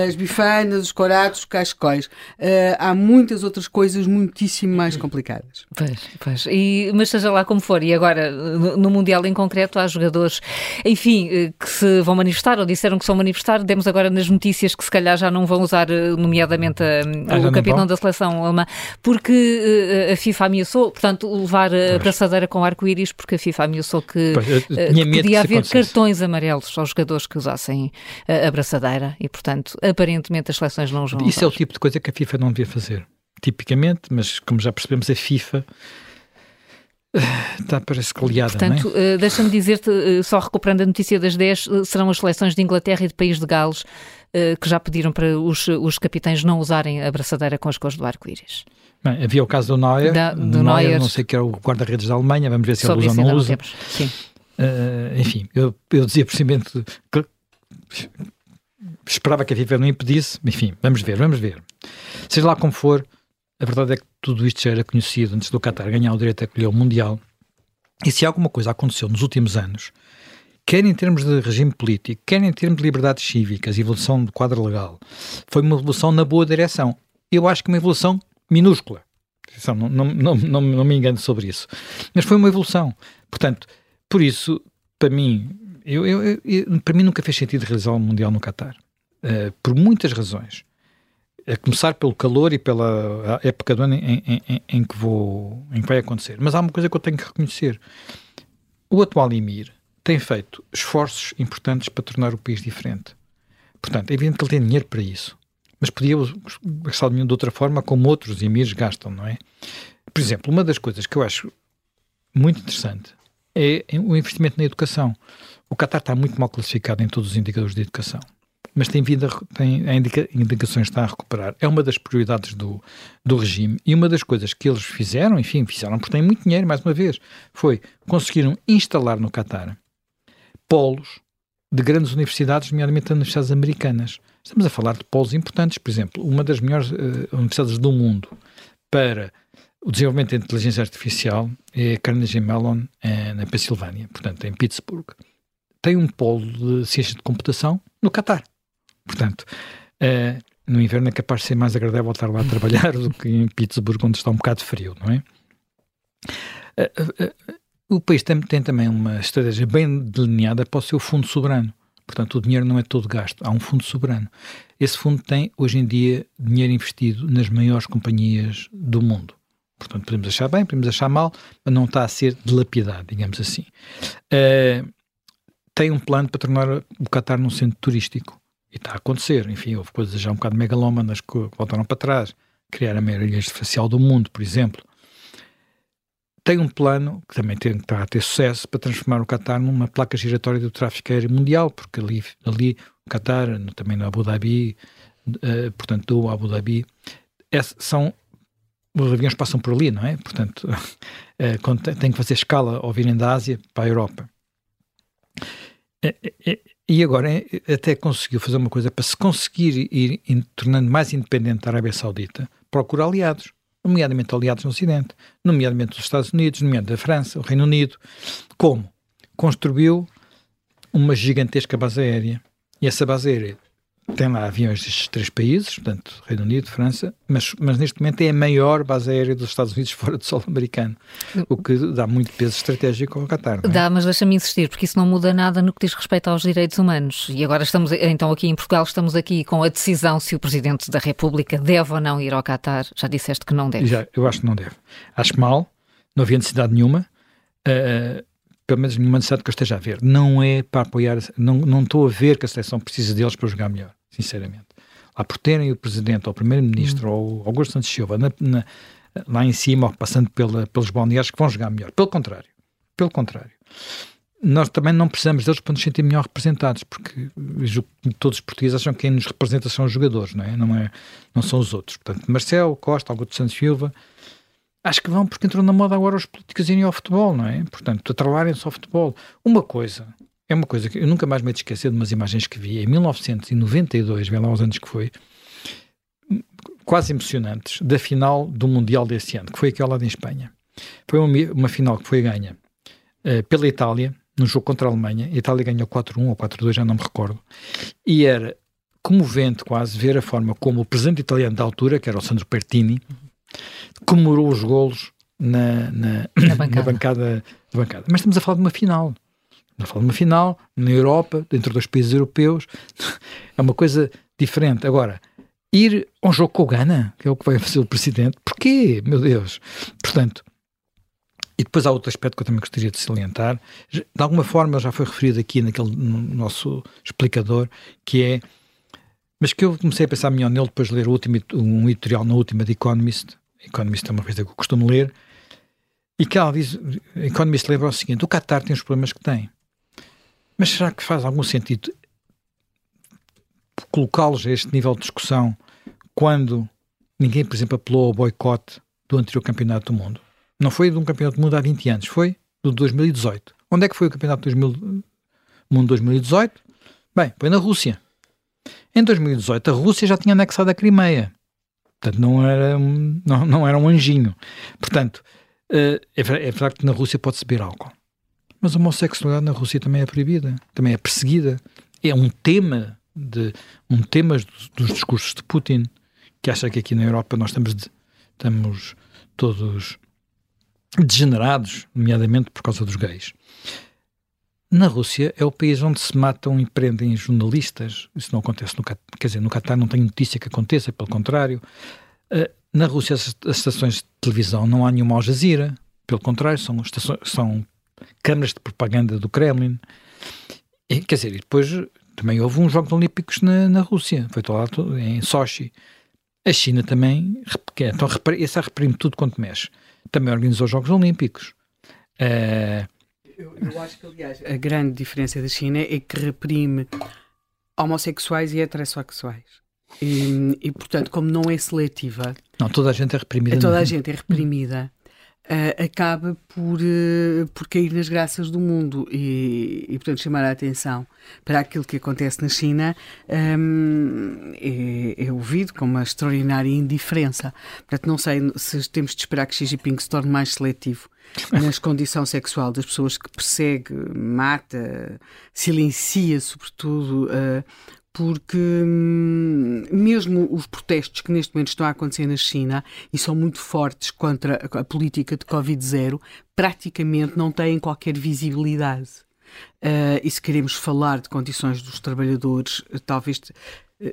as bifeinas, os coratos, os cascóis. Uh, há muitas outras coisas muitíssimo mais complicadas. Pois, pois. E, mas seja lá como for, e agora, no, no Mundial em concreto, há jogadores, enfim, eh, que se vão manifestar disseram que são manifestar. Demos agora nas notícias que se calhar já não vão usar, eh, nomeadamente, ah, o capitão da seleção alemã, porque uh, a FIFA ameaçou, portanto, levar a braçadeira com arco-íris, porque a FIFA ameaçou que, pois, que podia haver cartões amarelos aos jogadores que usassem a braçadeira e, portanto, aparentemente as seleções não vão Isso é o tipo de coisa que a FIFA não devia fazer tipicamente, mas como já percebemos, a FIFA Está para escaliada, Portanto, não é? uh, deixa-me dizer-te, uh, só recuperando a notícia das 10, uh, serão as seleções de Inglaterra e de País de Gales que já pediram para os, os capitães não usarem a braçadeira com as cores do arco-íris. Havia o caso do Neuer, da, do, do Neuer, Neuer, não sei que era o guarda-redes da Alemanha, vamos ver se ele usa ou não usa. Sim. enfim, eu, eu dizia precisamente que esperava que a FIFA não impedisse, enfim, vamos ver, vamos ver. Seja lá como for, a verdade é que tudo isto já era conhecido antes do Qatar ganhar o direito a acolher o Mundial. E se alguma coisa aconteceu nos últimos anos, quer em termos de regime político, quer em termos de liberdades cívicas, evolução do quadro legal, foi uma evolução na boa direção. Eu acho que uma evolução minúscula. Não, não, não, não, me engano sobre isso. Mas foi uma evolução. Portanto, por isso, para mim, eu, eu, eu, para mim nunca fez sentido realizar o Mundial no Qatar. Uh, por muitas razões a começar pelo calor e pela época do ano em, em, em, que vou, em que vai acontecer. Mas há uma coisa que eu tenho que reconhecer. O atual Emir tem feito esforços importantes para tornar o país diferente. Portanto, é evidente que ele tem dinheiro para isso. Mas podia gastar dinheiro de outra forma, como outros emirs gastam, não é? Por exemplo, uma das coisas que eu acho muito interessante é o investimento na educação. O Qatar está muito mal classificado em todos os indicadores de educação mas tem vindo a, tem a indica, indicações está a recuperar. É uma das prioridades do, do regime e uma das coisas que eles fizeram, enfim, fizeram porque têm muito dinheiro, mais uma vez, foi conseguiram instalar no Catar polos de grandes universidades, nomeadamente universidades americanas. Estamos a falar de polos importantes, por exemplo, uma das melhores uh, universidades do mundo para o desenvolvimento da inteligência artificial é a Carnegie Mellon, é, na Pensilvânia, portanto, em Pittsburgh. Tem um polo de ciência de computação no Catar. Portanto, uh, no inverno é capaz de ser mais agradável estar lá a trabalhar do que em Pittsburgh, onde está um bocado frio, não é? Uh, uh, o país tem, tem, também uma estratégia bem delineada para o seu fundo soberano. Portanto, o dinheiro não é todo gasto, há um fundo soberano. Esse fundo tem, hoje em dia, dinheiro investido nas maiores companhias do mundo. Portanto, podemos achar bem, podemos achar mal, mas não está a ser dilapidado, digamos assim. tem um plano para tornar o Qatar num centro turístico. E está a acontecer. Enfim, houve coisas já um bocado megalómanas que voltaram para trás. Criar a maior ilha espacial do mundo, por exemplo. Tem um plano, que também tem, está a ter sucesso, para transformar o Qatar numa placa giratória do tráfico aéreo mundial, porque ali, ali o Qatar, também no Abu Dhabi, uh, portanto, do Abu Dhabi, são os aviões passam por ali, não é? Portanto, uh, quando tem que fazer escala ao virem da Ásia para a Europa. Uh, e agora até conseguiu fazer uma coisa para se conseguir ir, tornando mais independente da Arábia Saudita, procura aliados, nomeadamente aliados no Ocidente, nomeadamente os Estados Unidos, nomeadamente a França, o Reino Unido. Como? Construiu uma gigantesca base aérea. E essa base aérea tem lá aviões destes três países, portanto, Reino Unido, França, mas, mas neste momento é a maior base aérea dos Estados Unidos fora do solo americano, o que dá muito peso estratégico ao Qatar. É? Dá, mas deixa-me insistir, porque isso não muda nada no que diz respeito aos direitos humanos. E agora estamos, então aqui em Portugal, estamos aqui com a decisão se o Presidente da República deve ou não ir ao Qatar. Já disseste que não deve. Já, eu acho que não deve. Acho mal, não havia necessidade nenhuma. Uh, pelo menos nenhuma necessidade que eu esteja a ver. Não é para apoiar, não, não estou a ver que a seleção precisa deles para jogar melhor, sinceramente. Lá por terem o Presidente ou o Primeiro-Ministro uhum. ou Augusto Santos Silva na, na, lá em cima, ou passando pela, pelos balneários que vão jogar melhor. Pelo contrário. Pelo contrário. Nós também não precisamos deles para nos sentir melhor representados, porque todos os portugueses acham que quem nos representa são os jogadores, não é? Não, é, não são os outros. Portanto, Marcelo, Costa, Augusto Santos Silva, acho que vão porque entrou na moda agora os políticos irem ao futebol, não é? Portanto, atralarem-se ao futebol. Uma coisa, é uma coisa que eu nunca mais me esqueci de umas imagens que vi em 1992, vê lá os anos que foi, quase emocionantes, da final do Mundial desse ano, que foi aquela em Espanha. Foi uma, uma final que foi ganha uh, pela Itália, num jogo contra a Alemanha. A Itália ganhou 4-1 ou 4-2, já não me recordo. E era comovente quase ver a forma como o presidente italiano da altura, que era o Sandro Pertini, comemorou os golos na, na, na, bancada. na bancada, bancada. Mas estamos a falar de uma final. Na fala uma final, na Europa, dentro dos países europeus, é uma coisa diferente. Agora, ir a um jogo com o Ghana, que é o que vai fazer o Presidente, porquê, meu Deus? Portanto, e depois há outro aspecto que eu também gostaria de salientar, de alguma forma já foi referido aqui naquele no nosso explicador, que é, mas que eu comecei a pensar melhor nele depois de ler último, um editorial na última de Economist, Economist é uma coisa que eu costumo ler, e que ela diz, Economist lembra o seguinte, o Qatar tem os problemas que tem, mas será que faz algum sentido colocá-los a este nível de discussão quando ninguém, por exemplo, apelou ao boicote do anterior campeonato do mundo? Não foi de um campeonato do mundo há 20 anos, foi do 2018. Onde é que foi o campeonato do mundo 2018? Bem, foi na Rússia. Em 2018, a Rússia já tinha anexado a Crimeia. Portanto, não era, um, não, não era um anjinho. Portanto, eh, é, é verdade que na Rússia pode-se beber álcool. Mas a homossexualidade na Rússia também é proibida, também é perseguida. É um tema de um tema dos, discursos de Putin, que acha que aqui na Europa nós estamos, de, estamos todos degenerados, nomeadamente por causa dos gays. Na Rússia é o país onde se matam e prendem jornalistas. Isso não acontece no Catar. Quer dizer, no Catar não tenho notícia que aconteça, pelo contrário. Uh, na Rússia, as, as, estações de televisão não há nenhuma Al Jazeera. Pelo contrário, são, estações, são câmaras de propaganda do Kremlin. E, quer dizer, depois também houve uns Jogos Olímpicos na, na Rússia. Foi lá em Sochi. A China também, então, essa reprime tudo quanto mexe também organizou os Jogos Olímpicos. Uh... Eu, eu, acho que, aliás, a grande diferença da China é que reprime homossexuais e heterossexuais. E, e, portanto, como não é seletiva. Não, toda a gente é reprimida. Toda a gente é reprimida uh, acaba por, uh, por cair nas graças do mundo e, e, portanto, chamar a atenção para aquilo que acontece na China um, é, é, ouvido com uma extraordinária indiferença. Portanto, não sei se temos de esperar que Xi Jinping se torne mais seletivo nas condição sexual das pessoas que persegue, mata, silencia, sobretudo, uh, porque hum, mesmo os protestos que neste momento estão a acontecer na China e são muito fortes contra a política de Covid-0, praticamente não têm qualquer visibilidade. Uh, e se queremos falar de condições dos trabalhadores, talvez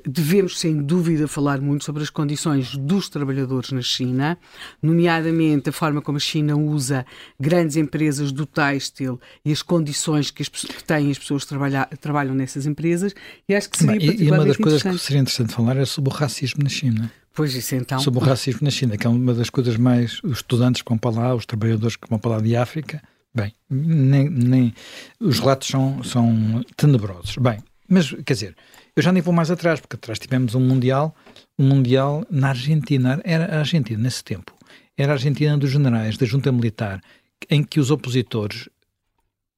devemos, sem dúvida, falar muito sobre as condições dos trabalhadores na China, nomeadamente a forma como a China usa grandes empresas do têxtil e as condições que, as, que têm as pessoas que trabalha, trabalham nessas empresas. E acho que seria e, e uma das coisas que seria interessante falar é sobre o racismo na China. Pois isso então. Sobre o racismo na China, que é uma das coisas mais. Os estudantes que vão para lá, os trabalhadores que vão para lá de África, bem, nem, nem os relatos são, são tenebrosos. Bem, mas quer dizer, eu já nem vou mais atrás, porque atrás tivemos um Mundial, um Mundial na Argentina, era a Argentina nesse tempo, era a Argentina dos generais da junta militar, em que os opositores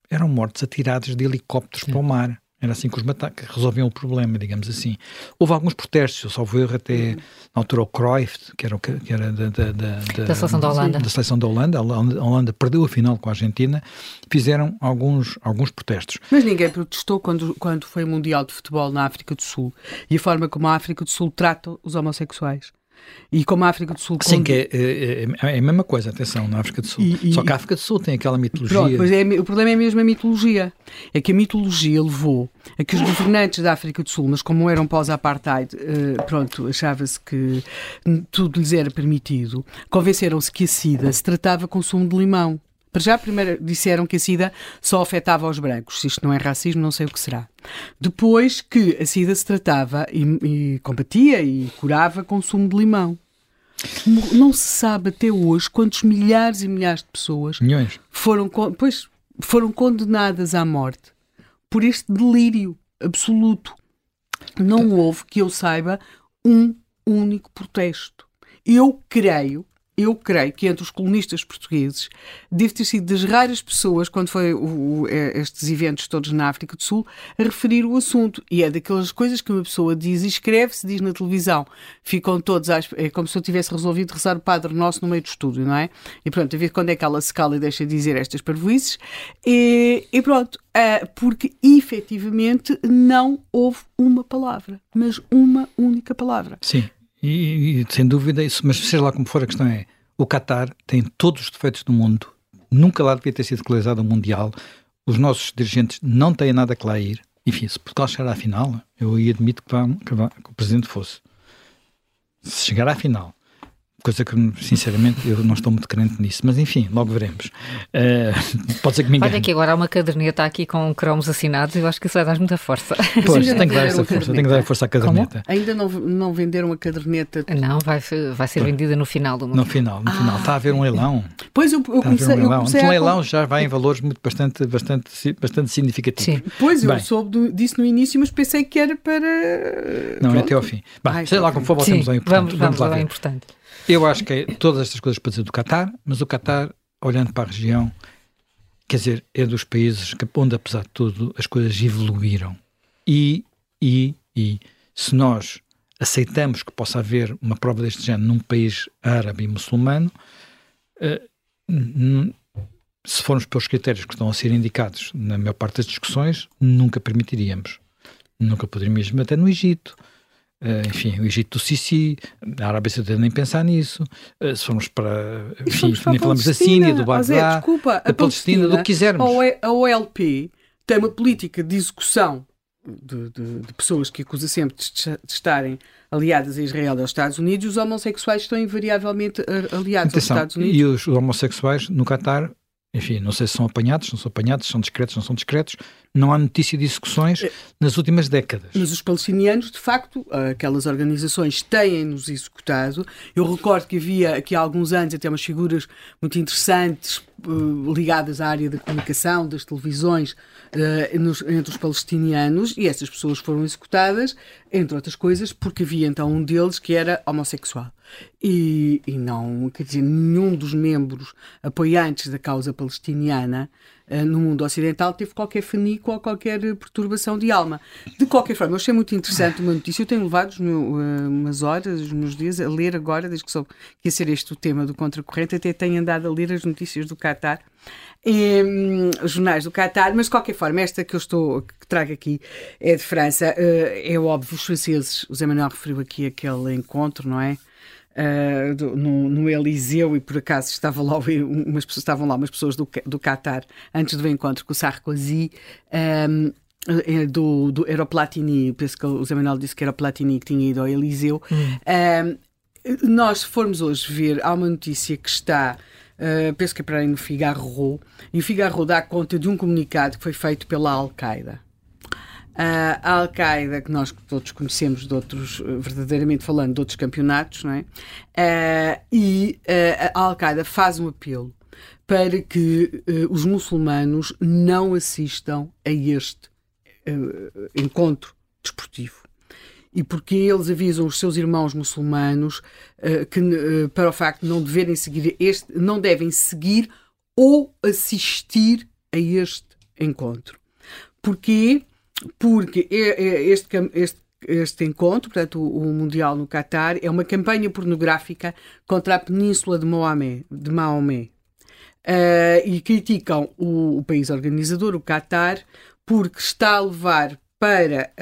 eram mortos atirados de helicópteros Sim. para o mar. Era assim que os que resolviam o problema, digamos assim. Houve alguns protestos, eu salvo erro até na altura o Cruyff, que era, que era da, da, da, da, seleção da Holanda. Da seleção da Holanda. A Holanda perdeu a final com a Argentina. Fizeram alguns, alguns protestos. Mas ninguém protestou quando, quando foi o Mundial de Futebol na África do Sul e a forma como a África do Sul trata os homossexuais. E como a África do Sul. Sim, que é, é, é, a mesma coisa, atenção, na África do Sul. E, e, Só que a África do Sul tem aquela mitologia. Pronto, é, o problema é mesmo a mitologia. É que a mitologia levou a que os governantes da África do Sul, mas como eram pós-apartheid, uh, pronto, achava-se que tudo lhes era permitido, convenceram-se que a SIDA se tratava com sumo de limão. Já, primeiro disseram que a SIDA só afetava os brancos. Se isto não é racismo, não sei o que será. Depois que a SIDA se tratava e, e combatia e curava com sumo de limão. Não se sabe até hoje quantos milhares e milhares de pessoas Milhões. Foram, pois, foram condenadas à morte por este delírio absoluto. Não houve, que eu saiba, um único protesto. Eu creio eu creio que entre os colonistas portugueses deve ter sido das raras pessoas, quando foi o, é, estes eventos todos na África do Sul, a referir o assunto. E é daquelas coisas que uma pessoa diz e escreve, se diz na televisão. Ficam todos, às, é como se eu tivesse resolvido rezar o Padre Nosso no meio do estúdio, não é? E pronto, a ver quando é que ela se cala e deixa de dizer estas parvoices. E, e pronto, uh, porque efetivamente não houve uma palavra, mas uma única palavra. Sim. E, e, sem dúvida, isso, mas seja lá como for, a questão é: o Qatar tem todos os defeitos do mundo, nunca lá devia ter sido realizado um Mundial. os nossos dirigentes não têm nada que lá ir. Enfim, se Portugal chegar à final, eu admito que, vá, que, vá, que o Presidente fosse. Se chegar à final coisa que sinceramente eu não estou muito crente nisso, mas enfim, logo veremos. Uh, pode ser que me engane. Olha que agora há uma caderneta aqui com cromos assinados e eu acho que isso vai dar muita força. Pois, tem que dar essa força, tem que dar força à caderneta. Como? Ainda não, não venderam a caderneta? Não, vai, vai ser vendida no final do mundo. No final, no ah. final. Está a haver um leilão. Pois eu, eu comecei, um leilão. Eu comecei um leilão já vai em valores muito bastante, bastante, bastante significativos. Sim. Pois, Bem, eu soube disso no início, mas pensei que era para... Não, Pronto. é até ao fim. Bem, Ai, sei lá como for, voltemos ao importante. Vamos, vamos, vamos lá ao importante. Eu acho que é todas estas coisas para dizer do Qatar, mas o Qatar, olhando para a região, quer dizer, é dos países onde, apesar de tudo, as coisas evoluíram. E, e, e, se nós aceitamos que possa haver uma prova deste género num país árabe e muçulmano, uh, se formos pelos critérios que estão a ser indicados na maior parte das discussões, nunca permitiríamos. Nunca poderíamos até no Egito, enfim, o Egito do Sisi, a Arábia Saudita nem pensar nisso. Uh, se formos para. Enfim, para nem falamos da Síria, do Bagdá, desculpa, da Palestina, do que quisermos. A OLP tem uma política de execução de, de, de pessoas que acusa sempre de, de, estarem aliadas a Israel e aos Estados Unidos, e os homossexuais estão invariavelmente eh, aliados Atenção, aos Estados Unidos. E os homossexuais no Qatar enfim, não sei se são apanhados, não são apanhados, são discretos, não são discretos, não há notícia de execuções é. nas últimas décadas. Mas os palestinianos, de facto, aquelas organizações têm-nos executado. Eu recordo que havia aqui há alguns anos até umas figuras muito interessantes ligadas à área da comunicação, das televisões, uh, nos, entre os palestinianos, e essas pessoas foram executadas, entre outras coisas, porque havia então um deles que era homossexual. E, e não, quer dizer, nenhum dos membros apoiantes da causa palestiniana no mundo ocidental teve qualquer fanico ou qualquer perturbação de alma. De qualquer forma, eu achei muito interessante uma notícia. Eu tenho levado os meus, uh, umas horas, meus dias, a ler agora, desde que soube que ia ser este o tema do Contracorrente, até tenho andado a ler as notícias do Qatar um, os jornais do Qatar, mas de qualquer forma, esta que eu estou que trago aqui é de França. Uh, é óbvio, os franceses, o Zé Manuel referiu aqui aquele encontro, não é? Uh, do, no, no, Eliseu e por acaso estava lá, umas pessoas, estavam lá umas pessoas do, do Qatar antes do encontro com o Sarkozy. Um, é do, do, era o Platini, penso que o Zé Manuel disse que era o Platini que tinha ido ao Eliseu. Hum. Um, nós formos hoje ver, há uma notícia que está uh, penso que é para aí no Figaro, e o Figaro dá conta de um comunicado que foi feito pela Al-Qaeda. A Al-Qaeda, que nós todos conhecemos de outros, verdadeiramente falando, de outros campeonatos, não é? Uh, e uh, a Al-Qaeda faz um apelo para que os muçulmanos não assistam a este encontro desportivo e porque eles avisam os seus irmãos muçulmanos uh, que para o facto de não deverem seguir este, não devem seguir ou assistir a este encontro. Porquê? Porque este, este, este encontro, portanto, o, o, Mundial no Catar, é uma campanha pornográfica contra a Península de Maomé. De Maomé. Uh, e criticam o, o, país organizador, o Catar, porque está a levar para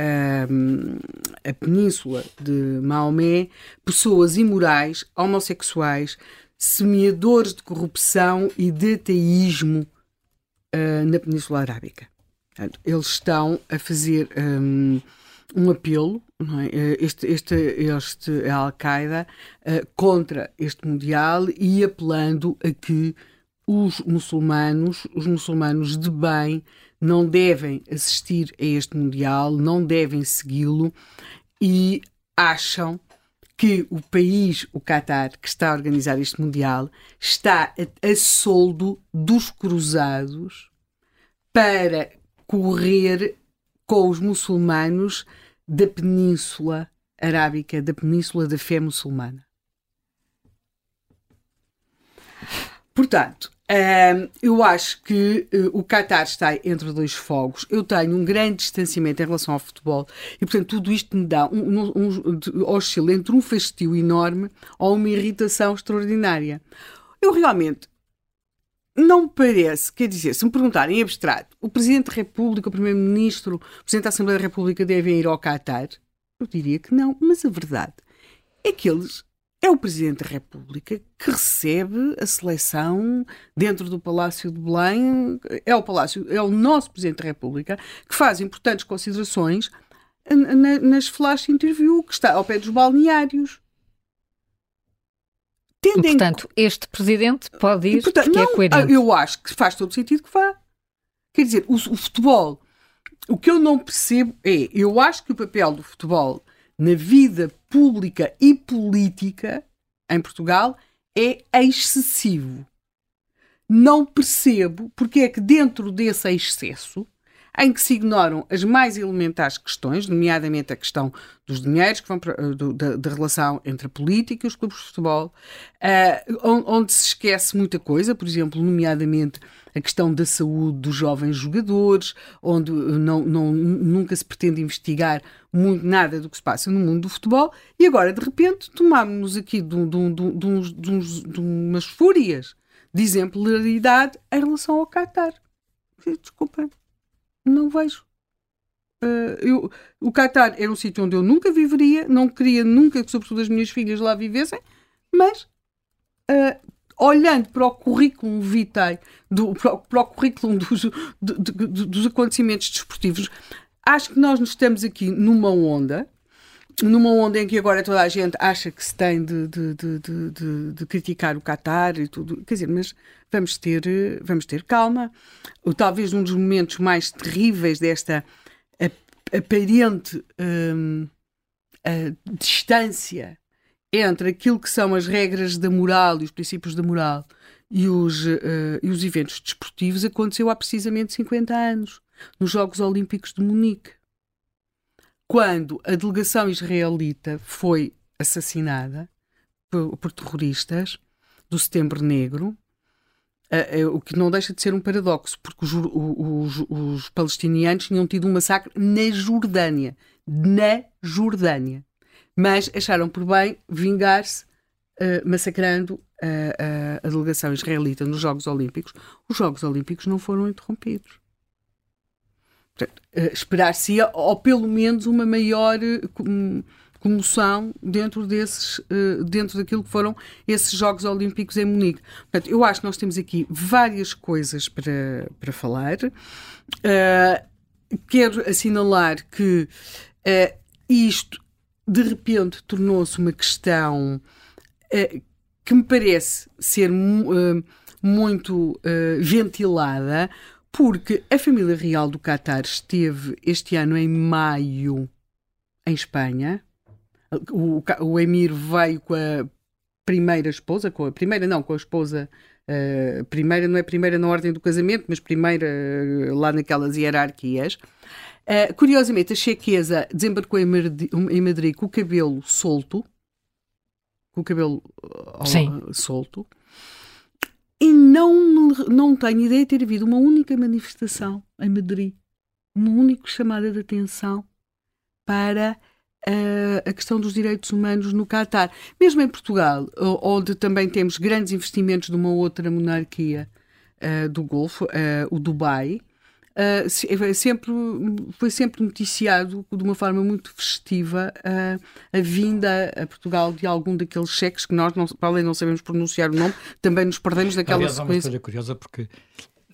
um, a península de Maomé pessoas imorais, homossexuais, semeadores de corrupção e de ateísmo uh, na Península Arábica. Portanto, eles estão a fazer um, um apelo, é? este, este, este Al-Qaeda, uh, contra este Mundial e apelando a que os muçulmanos, os muçulmanos de bem, não devem assistir a este Mundial, não devem segui-lo e acham que o país, o Qatar, que está a organizar este Mundial, está a, a soldo dos cruzados para correr com os muçulmanos da Península Arábica, da Península da Fé Muçulmana. Portanto, eu acho que uh, o Qatar está entre dois fogos. Eu tenho um grande distanciamento em relação ao futebol e, portanto, tudo isto me dá um, um, um, oscila entre um fastio enorme ou uma irritação extraordinária. Eu realmente não parece, quer dizer, se me perguntarem em abstrato, o Presidente da República, o Primeiro-Ministro, o Presidente da Assembleia da República devem ir ao Qatar, eu diria que não, mas a verdade é que eles é o Presidente da República que recebe a seleção dentro do Palácio de Belém. É o Palácio, é o nosso Presidente da República que faz importantes considerações nas flash interview que está ao pé dos balneários. Tendo portanto, em... este Presidente pode ir portanto, porque é não, é coerente. Eu acho que faz todo sentido que vá. Quer dizer, o, o futebol, o que eu não percebo é, eu acho que o papel do futebol na vida pública e política em Portugal é excessivo. Não percebo porque é que dentro desse excesso em que se ignoram as mais elementares questões, nomeadamente a questão dos dinheiros que vão para, eh, do, da, da, relação entre a política e os clubes de futebol, uh, onde se esquece muita coisa, por exemplo, nomeadamente a questão da saúde dos jovens jogadores, onde não, não, nunca se pretende investigar muito nada do que se passa no mundo do futebol, e agora, de repente, tomámos-nos aqui de, de, de, de, umas fúrias de exemplaridade em relação ao Qatar. Desculpem não vejo. Uh, eu, o Qatar era um sítio onde eu nunca viveria, não queria nunca que, sobretudo, as minhas filhas lá vivessem, mas uh, olhando para o currículo vitae, do, para, o, para o currículo dos, do, do, dos acontecimentos desportivos, acho que nós nos estamos aqui numa onda, numa onda em que agora toda a gente acha que se tem de, de, de, de criticar o Qatar e tudo, quer dizer, mas vamos ter, vamos ter calma. Talvez um dos momentos mais terríveis desta aparente hum, distância entre aquilo que são as regras da moral e os princípios da moral e os, uh, e os eventos desportivos aconteceu há precisamente 50 anos, nos Jogos Olímpicos de Munique. Quando a delegação israelita foi assassinada por, por terroristas do Setembro Negro, Uh, uh, o que não deixa de ser um paradoxo, porque os, os, os, palestinianos tinham tido um massacre na Jordânia. Na Jordânia. Mas acharam por bem vingar-se uh, massacrando a delegação israelita nos Jogos Olímpicos. Os Jogos Olímpicos não foram interrompidos. Esperar-se-ia, ou pelo menos, uma maior. Um, comoção dentro desses, uh, dentro daquilo que foram esses Jogos Olímpicos em Munique. Portanto, eu acho que nós temos aqui várias coisas para, para falar. Uh, quero assinalar que uh, isto, de repente, tornou-se uma questão que me parece ser muito ventilada, porque a família real do Qatar esteve este ano em maio em Espanha, o, o Emir veio com a primeira esposa, com a primeira não, com a esposa uh, primeira, não é primeira na ordem do casamento, mas primeira uh, lá naquelas hierarquias. Uh, curiosamente, a chequeza desembarcou em Madrid, em Madrid, com o cabelo solto, com o cabelo solto, e não, não tenho ideia de ter havido uma única manifestação em Madrid, uma única chamada de atenção para a questão dos direitos humanos no Catar. Mesmo em Portugal, onde também temos grandes investimentos de uma outra monarquia uh, do Golfo, uh, o Dubai, uh, sempre, foi sempre noticiado de uma forma muito festiva a vinda a Portugal de algum daqueles cheques que nós, não, para além não sabemos pronunciar o nome, também nos perdemos daquela Aliás, sequência. É uma história curiosa porque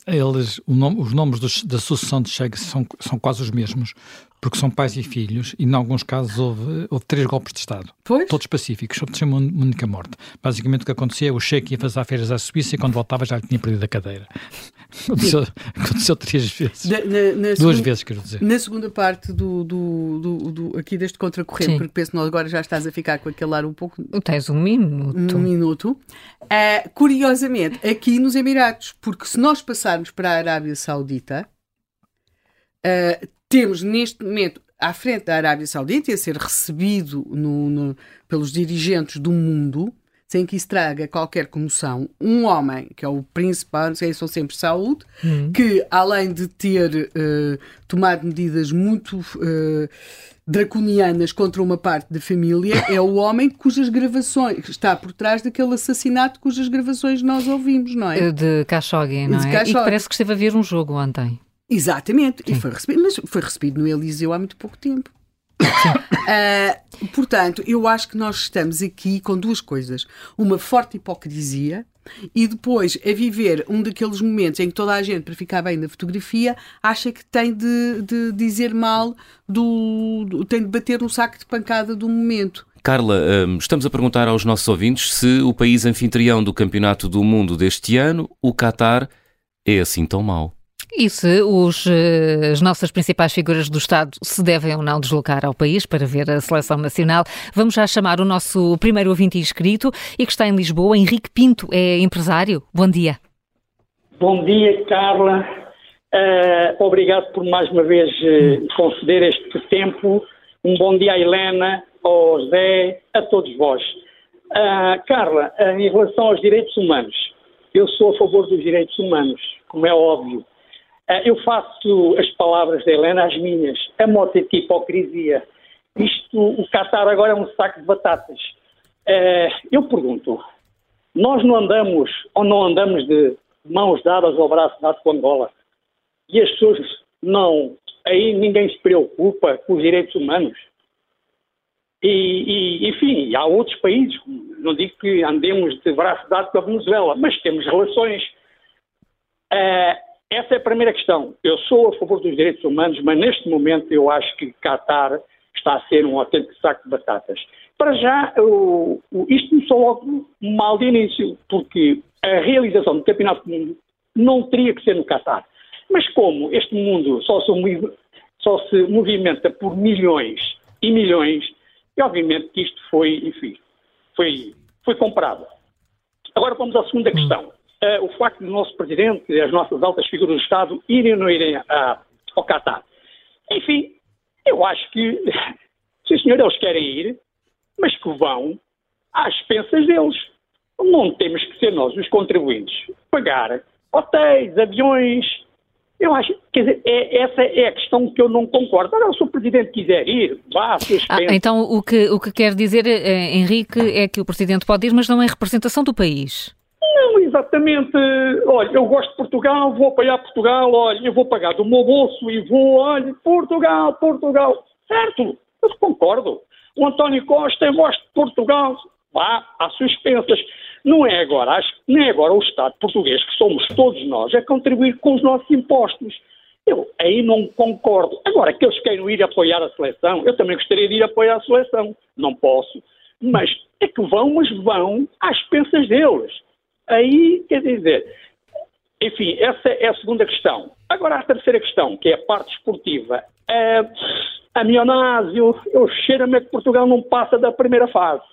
eles, nome, os nomes dos, da sucessão de cheques são, são quase os mesmos porque são pais e filhos, e em alguns casos houve, houve três golpes de Estado. Pois? Todos pacíficos, sem uma única morte. Basicamente o que acontecia, o cheque ia fazer férias à Suíça e quando voltava já tinha perdido a cadeira. Aconteceu, aconteceu três vezes. Na, na, na Duas segunda, vezes, quero dizer. Na segunda parte do, do, do, do aqui deste contracorrente, porque penso que agora já estás a ficar com aquele ar um pouco... Tens um minuto. Um minuto. Uh, curiosamente, aqui nos Emirados, porque se nós passarmos para a Arábia Saudita, Uh, temos neste momento à frente da Arábia Saudita e a ser recebido no, no, pelos dirigentes do mundo, sem que isso traga qualquer comoção, um homem, que é o príncipe, não sei se são sempre saúde, hum. que além de ter uh, tomado medidas muito uh, draconianas contra uma parte da família, é o homem cujas gravações, está por trás daquele assassinato cujas gravações nós ouvimos, não é? De Khashoggi, não é? E parece que esteve a ver um jogo ontem. Exatamente, Sim. e foi recebido, mas foi recebido no Eliseu há muito pouco tempo. uh, portanto, eu acho que nós estamos aqui com duas coisas. Uma forte hipocrisia e depois a viver um daqueles momentos em que toda a gente, para ficar bem na fotografia, acha que tem de, de dizer mal, do, do, tem de bater um saco de pancada do momento. Carla, hum, estamos a perguntar aos nossos ouvintes se o país anfitrião do Campeonato do Mundo deste ano, o Qatar, é assim tão mau. E se os, eh, as nossas principais figuras do Estado se devem ou não deslocar ao país para ver a seleção nacional? Vamos já chamar o nosso primeiro ouvinte inscrito e que está em Lisboa, Henrique Pinto, é empresário. Bom dia. Bom dia, Carla. Uh, obrigado por mais uma vez uh, conceder este tempo. Um bom dia à Helena, ao José, a todos vós. Uh, Carla, em relação aos direitos humanos, eu sou a favor dos direitos humanos, como é óbvio. Ah, eu faço as palavras da Helena as minhas. A moto é de hipocrisia. Isto, o Qatar agora é um saco de batatas. Ah, eu pergunto, nós não andamos ou não andamos de mãos dadas ao braço dado com Angola? E as pessoas não, aí ninguém se preocupa com os direitos humanos? E, e, enfim, há outros países, não digo que andemos de braço dado com a Venezuela, mas temos relações. Uh, essa é a primeira questão. Eu sou a favor dos direitos humanos, mas neste momento eu acho que Qatar está a ser um autêntico saco de batatas. Para já, o, o, isto começou logo mal de início, porque a realização do Campeonato do Mundo não teria que ser no Qatar. Mas como este mundo só se, só se movimenta por milhões e milhões, e obviamente que isto foi, enfim, foi, foi comprado. Agora vamos à segunda questão uh, o facto do nosso Presidente e as nossas altas figuras do Estado irem ou não irem a, ao Qatar. Enfim, eu acho que, sim senhor, eles querem ir, mas que vão às expensas deles. Não temos que ser nós, os contribuintes, pagar hotéis, aviões. Eu acho, quer dizer, é, essa é a questão que eu não concordo. Agora, se o Presidente quiser ir, vá ah, Então, o que, o que quer dizer, eh, Henrique, é que o Presidente pode ir, mas não é representação do país. Exatamente. Olha, eu gosto de Portugal, vou apoiar Portugal, olha, eu vou pagar do meu bolso e vou, olha, Portugal, Portugal. Certo, eu concordo. O António Costa, eu gosto de Portugal, vá às suas expensas. Não é agora, acho é agora o Estado português, que somos todos nós, a contribuir com os nossos impostos. Eu aí não concordo. Agora, que eles queiram ir apoiar a seleção, eu também gostaria de ir apoiar a seleção. Não posso. Mas é que vão, mas vão às expensas deles. Aí, quer dizer, enfim, essa é a segunda questão. Agora, a terceira questão, que é a parte esportiva. É, a Mionásio, eu cheiro-me que Portugal não passa da primeira fase.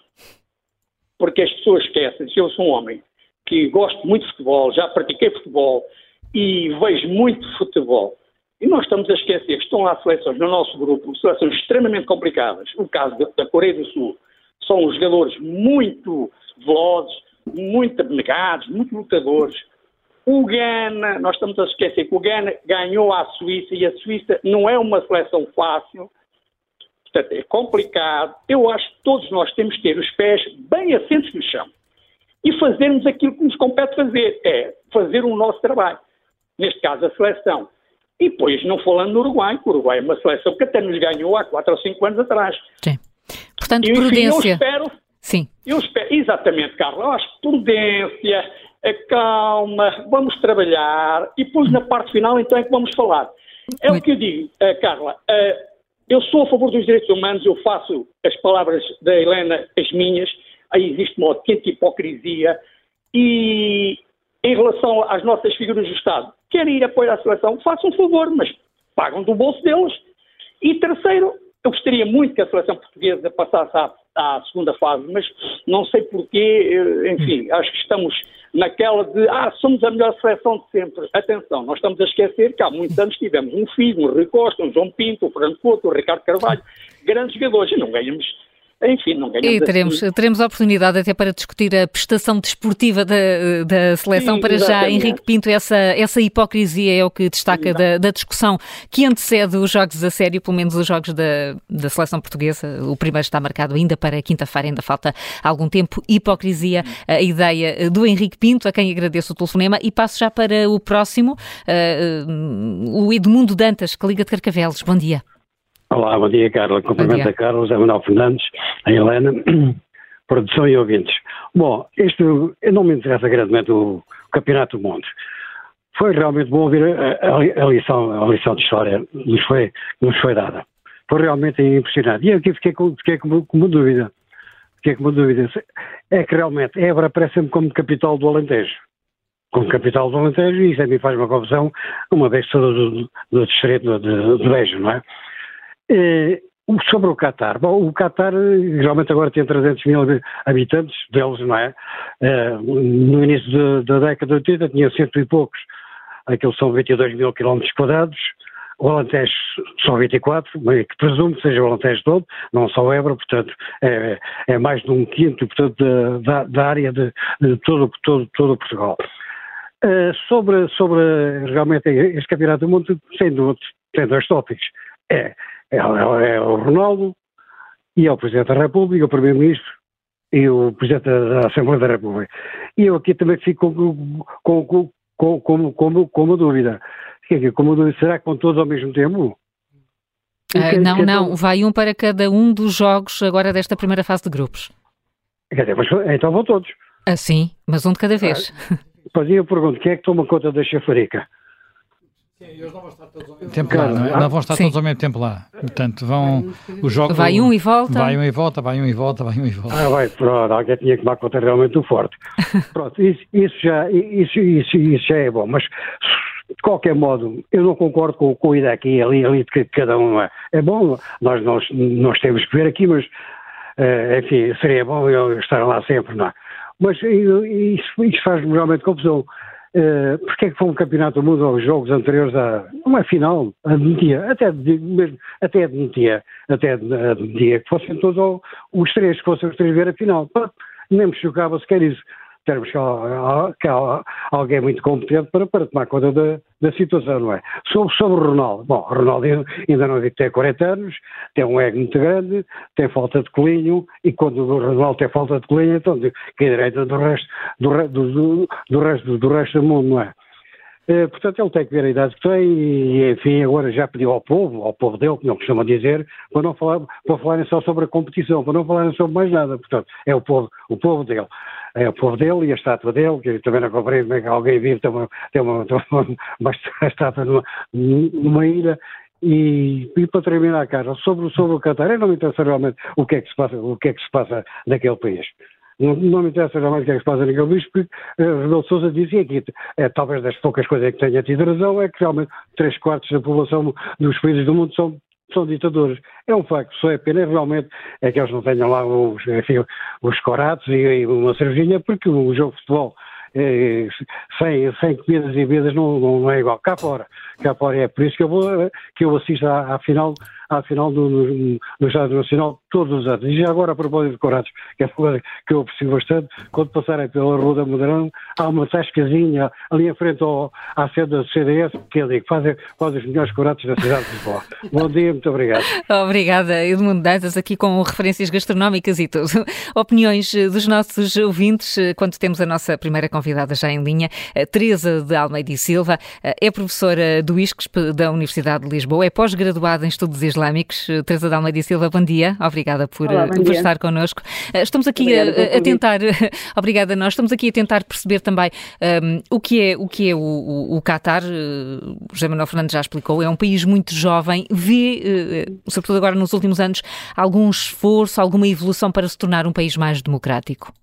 Porque as pessoas esquecem, eu sou um homem que gosto muito de futebol, já pratiquei futebol e vejo muito futebol, e nós estamos a esquecer que estão lá seleções no nosso grupo, seleções extremamente complicadas. O caso da Coreia do Sul, são jogadores muito velozes, muito abnegados, muito lutadores. O Ghana, nós estamos a esquecer que o Ghana ganhou à Suíça e a Suíça não é uma seleção fácil, portanto é complicado. Eu acho que todos nós temos que ter os pés bem assentos no chão e fazermos aquilo que nos compete fazer, é fazer o nosso trabalho. Neste caso, a seleção. E depois, não falando no Uruguai, que o Uruguai é uma seleção que até nos ganhou há 4 ou 5 anos atrás. Sim. Portanto, e, enfim, prudência. Eu espero Sim. Eu espero, exatamente, Carla. Eu acho que prudência, calma, vamos trabalhar e depois na parte final então é que vamos falar. É Muito. o que eu digo, uh, Carla. Uh, eu sou a favor dos direitos humanos, eu faço as palavras da Helena as minhas, aí existe uma autêntica hipocrisia e em relação às nossas figuras do Estado, querem ir apoiar a seleção, façam um favor, mas pagam do bolso deles. E terceiro, eu gostaria muito que a seleção portuguesa passasse à à segunda fase, mas não sei porquê, eh, enfim, acho que estamos naquela de, ah, somos a melhor seleção de sempre. Atenção, nós estamos a esquecer que há muitos anos tivemos um Figo, um Rui Costa, um João Pinto, um Fernando Couto, um Ricardo Carvalho, grandes jogadores, e não ganhamos enfim, não ganhamos. E teremos, assim. teremos a oportunidade até para discutir a prestação desportiva da, da seleção. Sim, para já, Henrique Pinto, essa, essa hipocrisia é o que destaca da, da, discussão que antecede os jogos a sério, pelo menos os jogos da, da seleção portuguesa. O primeiro está marcado ainda para quinta-feira, ainda falta algum tempo. Hipocrisia, a ideia do Henrique Pinto, a quem agradeço o telefonema. E passo já para o próximo, uh, o Edmundo Dantas, que liga de Carcavelos. Bom dia. Olá, bom dia, Carla. Cumprimento a Carlos, a Manuel Fernandes, a Helena, produção e ouvintes. Bom, isto não me interessa grandemente o Campeonato do Mundo. Foi realmente bom ouvir a, a, a, lição, a lição de história que nos foi, nos foi dada. Foi realmente impressionante. E eu aqui fiquei com, fiquei com, com uma dúvida. Fiquei com uma dúvida. É que realmente Évora parece-me como capital do Alentejo. Como capital do Alentejo, e isso a mim faz uma confusão, uma vez sou do, do, do distrito de, de Bejo, não é? E, sobre o Qatar, bom, o Qatar geralmente agora tem 300 mil habitantes, deles, não é? no início da década de 80 tinha cento e poucos, aqueles são 22 mil quilómetros quadrados, o Alentejo são 24, que presumo que seja o Alentejo todo, não só o Ebra, portanto é, é, mais de um quinto portanto, da, da área de, de todo, todo, todo Portugal. Sobre, sobre realmente este campeonato do mundo, sem dúvida, tem dois tópicos. É, é, é, o Ronaldo e é o Presidente da República, o Primeiro-Ministro e o Presidente da Assembleia da República. E eu aqui também fico com, com, com, com, com, com uma dúvida. Como dúvida, será que vão todos ao mesmo tempo? Uh, não, não, vai um para cada um dos jogos agora desta primeira fase de grupos. Quer dizer, mas, então vão todos. Ah, sim, mas um de cada vez. Ah, pois eu pergunto, quem é que toma conta da chafarica? Sim, eles não vão estar todos ao mesmo tempo lá, não, é? não vão estar todos ao mesmo tempo lá. Portanto, vão os jogos. Vai um e volta. Vai um e volta, vai um e volta, vai um e volta. Ah, vai, pronto, alguém tinha que tomar conta realmente do forte. pronto, isso, isso, já, isso, isso, isso já é bom, mas de qualquer modo, eu não concordo com, com a ideia aqui, ali, ali de cada um, é? É bom, nós, nós, nós temos que ver aqui, mas, uh, enfim, seria bom eu estar lá sempre, não é? Mas isso, isso faz-me realmente confusão. Uh, porque é que foi um campeonato do mundo aos jogos anteriores a uma final, admitia, até mesmo, até admitia, até admitia que fossem todos os três, que fossem os três ver a final. Nem me chocava sequer isso termos que, que alguém muito competente para, para tomar conta da, da situação, não é? Sobre, sobre o Ronaldo, bom, o Ronaldo ainda não que tem 40 anos, tem um ego muito grande, tem falta de colinho, e quando o Ronaldo tem falta de colinho, então que é direita do resto do, do, do, resto, do resto do mundo, não é? Eh, portanto, ele tem que ver a idade que tem e, enfim, agora já pediu ao povo, ao povo dele, como costuma dizer, para não falar, para falarem só sobre a competição, para não falarem sobre mais nada. Portanto, é o povo, o povo dele. É o povo dele e a estátua dele, que também não compreendo como é que alguém vive, tem uma, tem uma, uma, uma estátua numa, numa ilha e, e, para terminar, Carlos, sobre, sobre o Qatar, não me interessa realmente o que é que se passa, o que é que se passa naquele país. Não, não me interessa jamais o que é que se passa naquele bicho, porque uh, Rebelo Sousa dizia aqui, é, talvez das poucas coisas que tenha tido razão, é que realmente três quartos da população dos países do mundo são são ditadores. É um facto, só é pena realmente é que eles não tenham lá os, enfim, os coratos e, e uma cervejinha, porque o jogo de futebol é, sem, sem comidas e bebidas não, não, é igual. Cá fora, cá fora é por isso que eu, vou, que eu assisto à, à final à final do, no, no Estádio Nacional todos os anos. E já agora, a propósito de Corados, que é uma coisa que eu aprecio bastante, quando passarem pela Rua da Moderão, há uma tascazinha ali em frente ao, à sede da CDS, que eu digo, fazem, fazem os melhores Corados da cidade de Lisboa. Bom dia, muito obrigado. Obrigada, Edmundo Dantas, aqui com referências gastronómicas e tudo. Opiniões dos nossos ouvintes, quando temos a nossa primeira convidada já em linha, Teresa de Almeida e Silva, é professora do ISCSP da Universidade de Lisboa, é pós-graduada em Estudos Islâmicos. Teresa de Almeida e Silva, bom dia. Obrigada por, Olá, por estar connosco. Eh, estamos aqui a, a, tentar, obrigada nós, estamos aqui a tentar perceber também um, ehm, o que é o, que é o, o, o Qatar. Uh, José Manuel Fernandes já explicou, é um país muito jovem, vê, uh, sobretudo agora nos últimos anos, algum esforço, alguma evolução para se tornar um país mais democrático?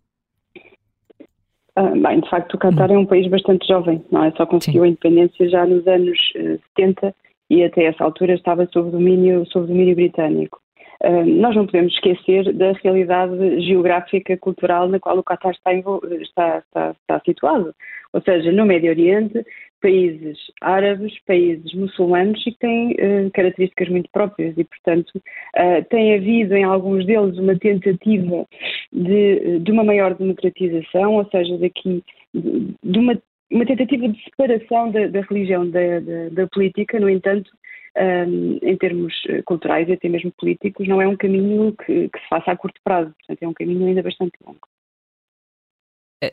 Ah, bem, de facto, o Qatar é um país bastante jovem, não é? Só conseguiu Sim. a independência já nos anos uh, 70 e até essa altura estava sob domínio, sob domínio britânico. Uh, nós não podemos esquecer da realidade geográfica, cultural na qual o Qatar está, está, está, está situado. Ou seja, no Médio Oriente, países árabes, países muçulmanos e que têm uh, características muito próprias e, portanto, uh, tem havido em alguns deles uma tentativa de, de uma maior democratização, ou seja, daqui de uma uma tentativa de separação da, da religião da, da, da, política, no entanto, um, em termos eh, culturais e até mesmo políticos, não é um caminho que, que, se faça a curto prazo, portanto é um caminho ainda bastante longo.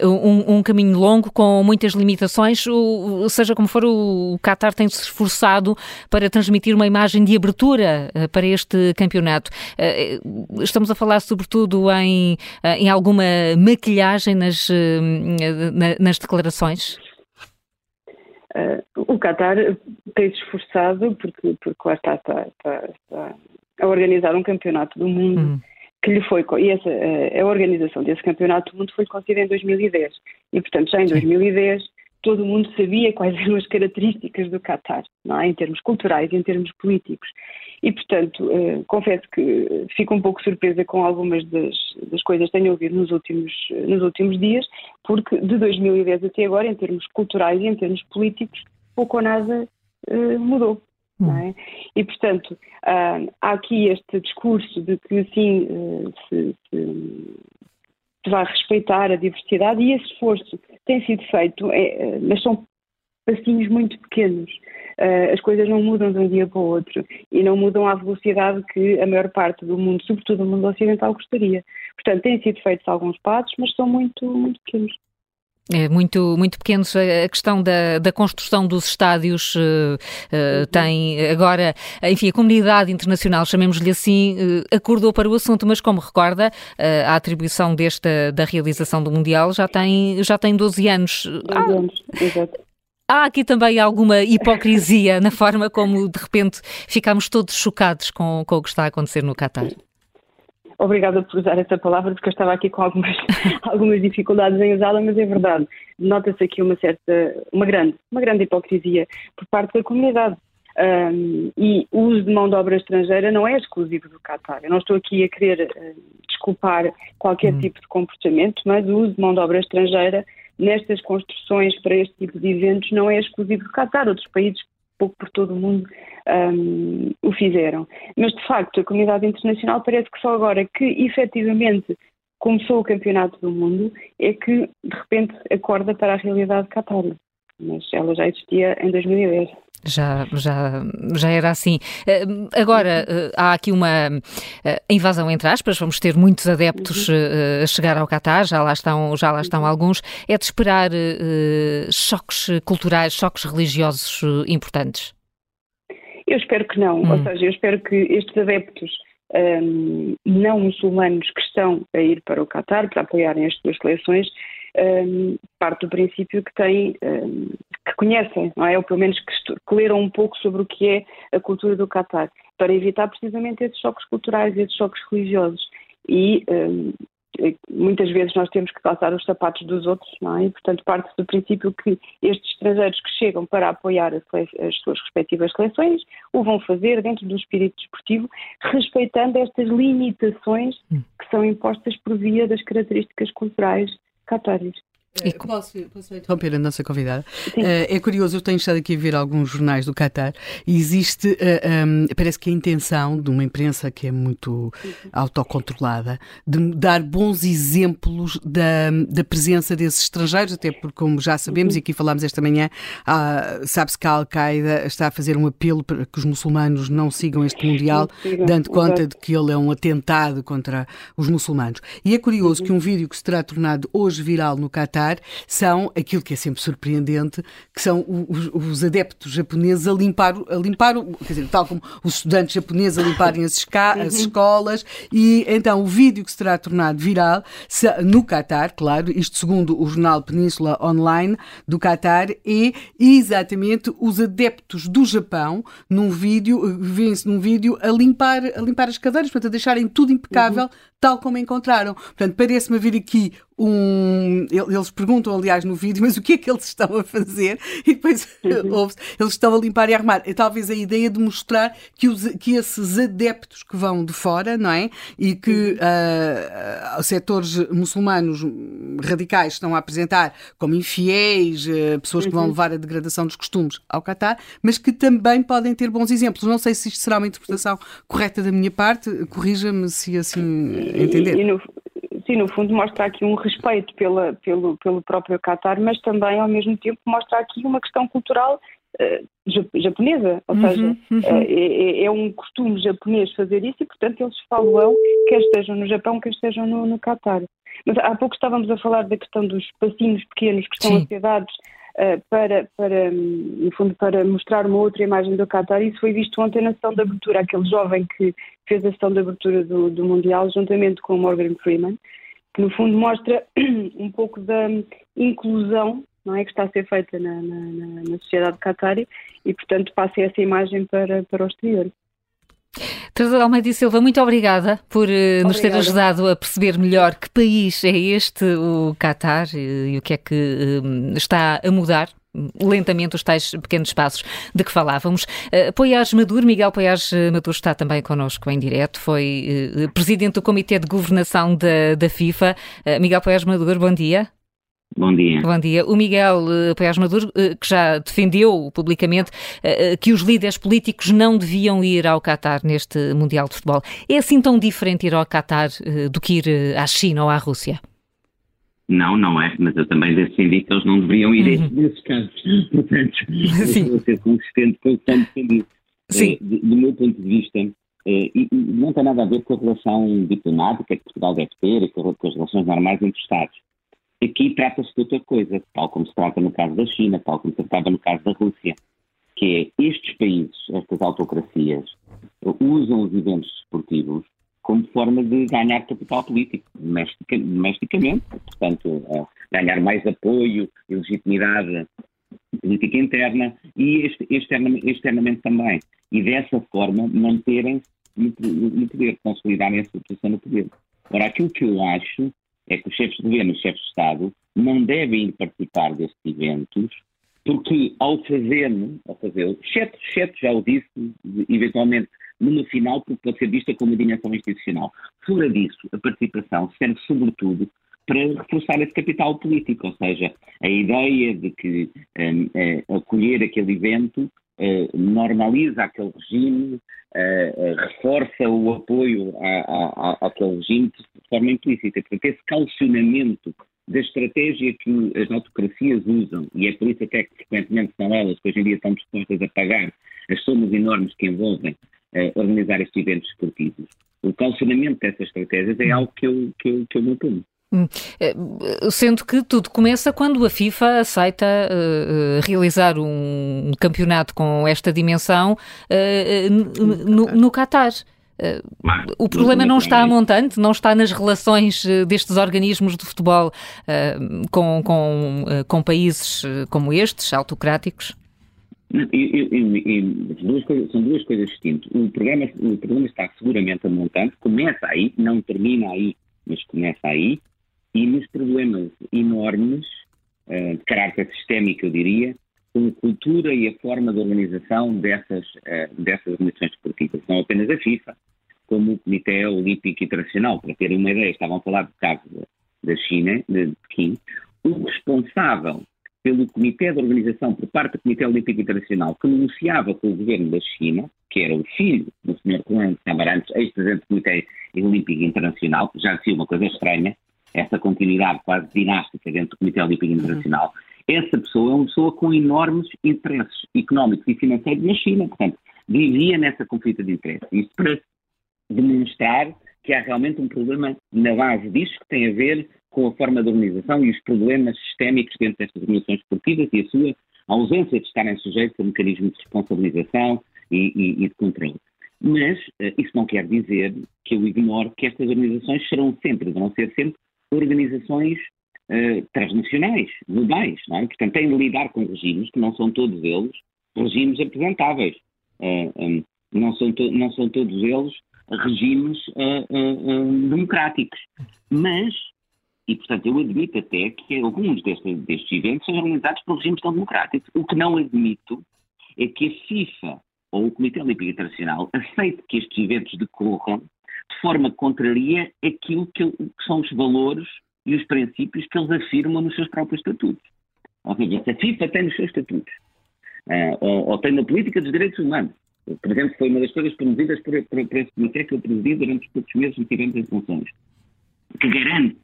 Um, um, caminho longo com muitas limitações, o, seja como for, o, o Qatar tem se esforçado para transmitir uma imagem de abertura uh, para este campeonato. Uh, estamos a falar sobretudo em, uh, em alguma maquilhagem nas, na, nas declarações? o Qatar tem se esforçado, porque, porque lá está, está, está, está a organizar um campeonato do mundo. Hum que lhe foi, e essa, a organização desse campeonato do mundo foi concedida em 2010. E, portanto, já em 2010 todo mundo sabia quais eram as características do Qatar, é? em termos culturais e em termos políticos. E, portanto, eh, confesso que fico um pouco surpresa com algumas das, das coisas que tenho ouvido nos últimos, nos últimos dias, porque de 2010 até agora, em termos culturais e em termos políticos, pouco ou nada eh, mudou. É? E, portanto, há aqui este discurso de que, sim, eh, se, se, vai respeitar a diversidade e esse esforço tem sido feito, é, eh, mas são passinhos muito pequenos. Eh, as coisas não mudam de um dia para o outro e não mudam à velocidade que a maior parte do mundo, sobretudo o mundo ocidental, gostaria. Portanto, têm sido feitos alguns passos, mas são muito, muito pequenos. É muito, muito pequenos. A questão da, da construção dos estádios uh, uh, tem agora, enfim, a comunidade internacional, chamemos-lhe assim, uh, acordou para o assunto, mas como recorda, a atribuição desta, da realização do Mundial já tem, já tem 12 anos. 12 anos, exato. Há aqui também alguma hipocrisia na forma como, de repente, ficamos todos chocados com, com o que está a acontecer no Qatar. Obrigada por usar essa palavra, porque eu estava aqui com algumas, algumas dificuldades em usá-la, mas é verdade. Nota-se aqui uma certa, uma grande, uma grande hipocrisia por parte da comunidade. Um, e o uso de mão de obra estrangeira não é exclusivo do Qatar. Eu não estou aqui a querer uh, desculpar qualquer hum. tipo de comportamento, mas o uso de mão de obra estrangeira nestas construções para este tipo de eventos não é exclusivo do Qatar. Outros países pouco por todo o mundo um, o fizeram. Mas, de facto, a comunidade internacional parece que só agora que efetivamente começou o campeonato do mundo é que, de repente, acorda para a realidade catária. Mas ela já existia em 2010. Já, já, já era assim. Eh, agora, eh, há aqui uma eh, invasão entre aspas, vamos ter muitos adeptos uhum. a chegar ao Catar, já lá estão, já lá estão alguns. É de esperar choques culturais, choques religiosos importantes? Eu espero que não. Hum. Ou seja, eu espero que estes adeptos um, não muçulmanos que estão a ir para o Catar para apoiarem as duas seleções um, parte do princípio que têm, um, que conhecem, não é? Ou pelo menos que, que, leram um pouco sobre o que é a cultura do Qatar, para evitar precisamente esses choques culturais, esses choques religiosos. E um, muitas vezes nós temos que calçar os sapatos dos outros, não é? E, portanto, parte do princípio que estes estrangeiros que chegam para apoiar as, as suas respectivas seleções o vão fazer dentro do espírito desportivo, respeitando estas limitações hum. que são impostas por via das características culturais catáris. E... Posso, posso interromper a nossa convidada? Uh, é curioso, eu tenho estado aqui a ver alguns jornais do Qatar e existe, uh, eh, um, parece que a intenção de uma imprensa que é muito autocontrolada de dar bons exemplos da, da presença desses estrangeiros, até porque, como já sabemos, e aqui falámos esta manhã, uh, sabe-se que a Al-Qaeda está a fazer um apelo para que os muçulmanos não sigam este Mundial, dando conta de que ele é um atentado contra os muçulmanos. E é curioso que um vídeo que se terá tornado hoje viral no Qatar são aquilo que é sempre surpreendente, que são os, os adeptos japoneses a limpar, a limpar, quer dizer, tal como os estudantes japoneses a limparem as, esca as uhum. escolas, e então o vídeo que se terá tornado viral no Qatar, claro, isto segundo o jornal Península Online do Qatar, é exatamente os adeptos do Japão num vídeo, vêem-se num vídeo a limpar, a limpar as cadeiras, portanto, a deixarem tudo impecável, uhum. Tal como encontraram. Portanto, parece-me vir aqui um. Eles perguntam, aliás, no vídeo, mas o que é que eles estão a fazer? E depois uhum. eles estão a limpar e a arrumar. É talvez a ideia de mostrar que, os, que esses adeptos que vão de fora, não é? E que uh, setores muçulmanos radicais estão a apresentar como infiéis, uh, pessoas que vão uhum. levar a degradação dos costumes ao Qatar, mas que também podem ter bons exemplos. Não sei se isto será uma interpretação correta da minha parte, corrija-me se assim entender. E, e no, sim, no fundo mostra aqui um respeito pela, pelo, pelo próprio Qatar, mas também ao mesmo tempo mostra aqui uma questão cultural uh, japonesa, ou uhum, seja, uhum. Uh, é, é, um costume japonês fazer isso e, portanto, eles falam quer estejam no Japão, quer estejam no, no Qatar. Mas há pouco estávamos a falar da questão dos passinhos pequenos que estão Sim. a ser dados uh, para, para, no fundo, para mostrar uma outra imagem do Qatar. Isso foi visto ontem na sessão de abertura, aquele jovem que fez a sessão de abertura do, do Mundial, juntamente com Morgan Freeman, que no fundo mostra um pouco da inclusão não é que está a ser feita na, na, na sociedade qatari e, portanto, passa essa imagem para, para o exterior. Teresa Almeida e Silva, muito obrigada por uh, nos ter ajudado a perceber melhor que país é este, o Qatar, e, e o que é que uh, está a mudar lentamente os tais pequenos passos de que falávamos. Uh, Poiares Maduro, Miguel Poiares Maduro está também connosco em direto, foi uh, presidente do Comitê de Governação da, da FIFA. Miguel Poiares Maduro, bom dia. Bom dia. Bom dia. O Miguel uh, Paiás Maduro, uh, que já defendeu publicamente uh, que os líderes políticos não deviam ir ao Qatar neste Mundial de Futebol. É assim tão diferente ir ao Qatar do que ir à China ou à Rússia? Não, não é, mas eu também defendi que eles não deveriam ir uhum. nesses casos. Portanto, Sim. vou ser consistente com o que tenho defendido. Sim. do meu ponto de vista, não tem nada a ver com a relação diplomática que Portugal deve ter e com as relações normais entre Estados Aqui trata-se de outra coisa, tal como se trata no caso da China, tal como se tratava no caso da Rússia, que é estes países, estas autocracias, usam os eventos esportivos como forma de ganhar capital político, domesticamente, portanto, ganhar mais apoio e legitimidade política interna e externamente, externamente também. E dessa forma manterem-se no poder, consolidarem a sua posição no poder. Ora, aquilo que eu acho é que os chefes de governo e os chefes de Estado não devem participar destes eventos, porque ao fazer-no, ao fazer exceto, exceto, já o disse, eventualmente numa final, porque pode ser vista como uma dimensão institucional. Fora disso, a participação serve sobretudo para reforçar esse capital político, ou seja, a ideia de que um, é, acolher aquele evento eh, normaliza aquele regime, eh, eh, reforça o apoio àquele regime de forma implícita. Portanto, esse calcionamento da estratégia que as autocracias usam, e é por isso até que frequentemente são elas que hoje em dia estão dispostas a pagar as somas enormes que envolvem organizar estes eventos esportivos. O calcionamento dessas estratégias é algo que eu, que eu, que eu me oponho. Hum. Eh, sendo que tudo começa quando a FIFA aceita uh, realizar um campeonato com esta dimensão uh, no, no Qatar. Uh, o problema não está a montante, não está nas relações destes organismos de futebol com, com, com países como estes, autocráticos? duas coisas, são duas coisas distintas. O problema, o problema está seguramente a montante, começa aí, não termina aí, mas começa aí, e nos problemas enormes, uh, de caráter sistémico, eu diria, com a cultura e a forma de organização dessas, uh, dessas organizações esportivas, não apenas a FIFA, como o Comitê Olímpico Internacional. Para terem uma ideia, estavam a falar do caso da China, de Pequim, o responsável pelo Comitê de Organização por parte do Comitê Olímpico Internacional, que negociava com o governo da China, que era o filho do Sr. Juan Samarantes, ex-presidente do Comitê Olímpico Internacional, já dizia uma coisa estranha, essa continuidade quase dinástica dentro do Comitê Olímpico Internacional, uhum. essa pessoa é uma pessoa com enormes interesses económicos e financeiros na China, portanto, vivia nessa conflito de interesses. Isto para demonstrar que há realmente um problema na base disto que tem a ver com a forma de organização e os problemas sistémicos dentro destas organizações esportivas e a sua ausência de estarem sujeitos a mecanismos de responsabilização e, e, e de controle. Mas uh, isso não quer dizer que eu ignore que estas organizações serão sempre, vão ser sempre organizações uh, transnacionais, globais, não é? Portanto, têm de lidar com regimes que não são todos eles regimes apresentáveis. Uh, eh, um, não, são não são todos eles regimes uh, democráticos. Mas, e portanto eu admito até que alguns destes, destes eventos sejam organizados por regimes tão democráticos. O que não admito é que a FIFA ou o Comitê Olímpico Internacional aceite que estes eventos decorram de forma que contraria aquilo que, que são os valores e os princípios que eles afirmam nos seus próprios estatutos. Ou seja, se a FIFA tem nos seus estatutos, uh, ou, ou, tem na política dos direitos humanos, por exemplo, foi uma das coisas promovidas por, por, por esse comitê que eu presidi durante os poucos meses que tivemos em funções, que garante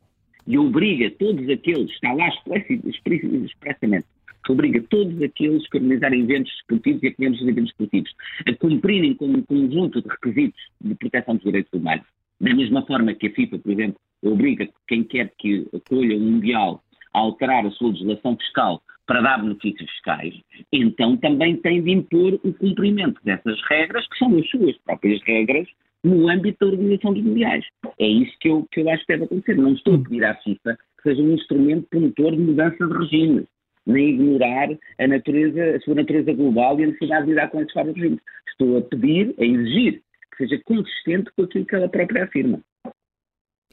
e obriga todos aqueles, está lá expressamente, que obriga todos aqueles que organizarem eventos esportivos e acolhemos os eventos esportivos a cumprirem com um conjunto de requisitos de proteção dos direitos humanos, Da mesma forma que a FIFA, por exemplo, obriga quem quer que acolha o Mundial a alterar a sua legislação fiscal para dar benefícios fiscais, então também tem de impor o cumprimento dessas regras, que são as suas próprias regras, no âmbito da organização dos mundiais. É isso que eu, que eu acho que deve acontecer. Não estou a pedir à FIFA que seja um instrumento promotor de mudança de regime, nem ignorar a, natureza, a sua natureza global e a necessidade de lidar com esses vários regimes. Estou a pedir, a exigir, que seja consistente com aquilo que ela própria afirma.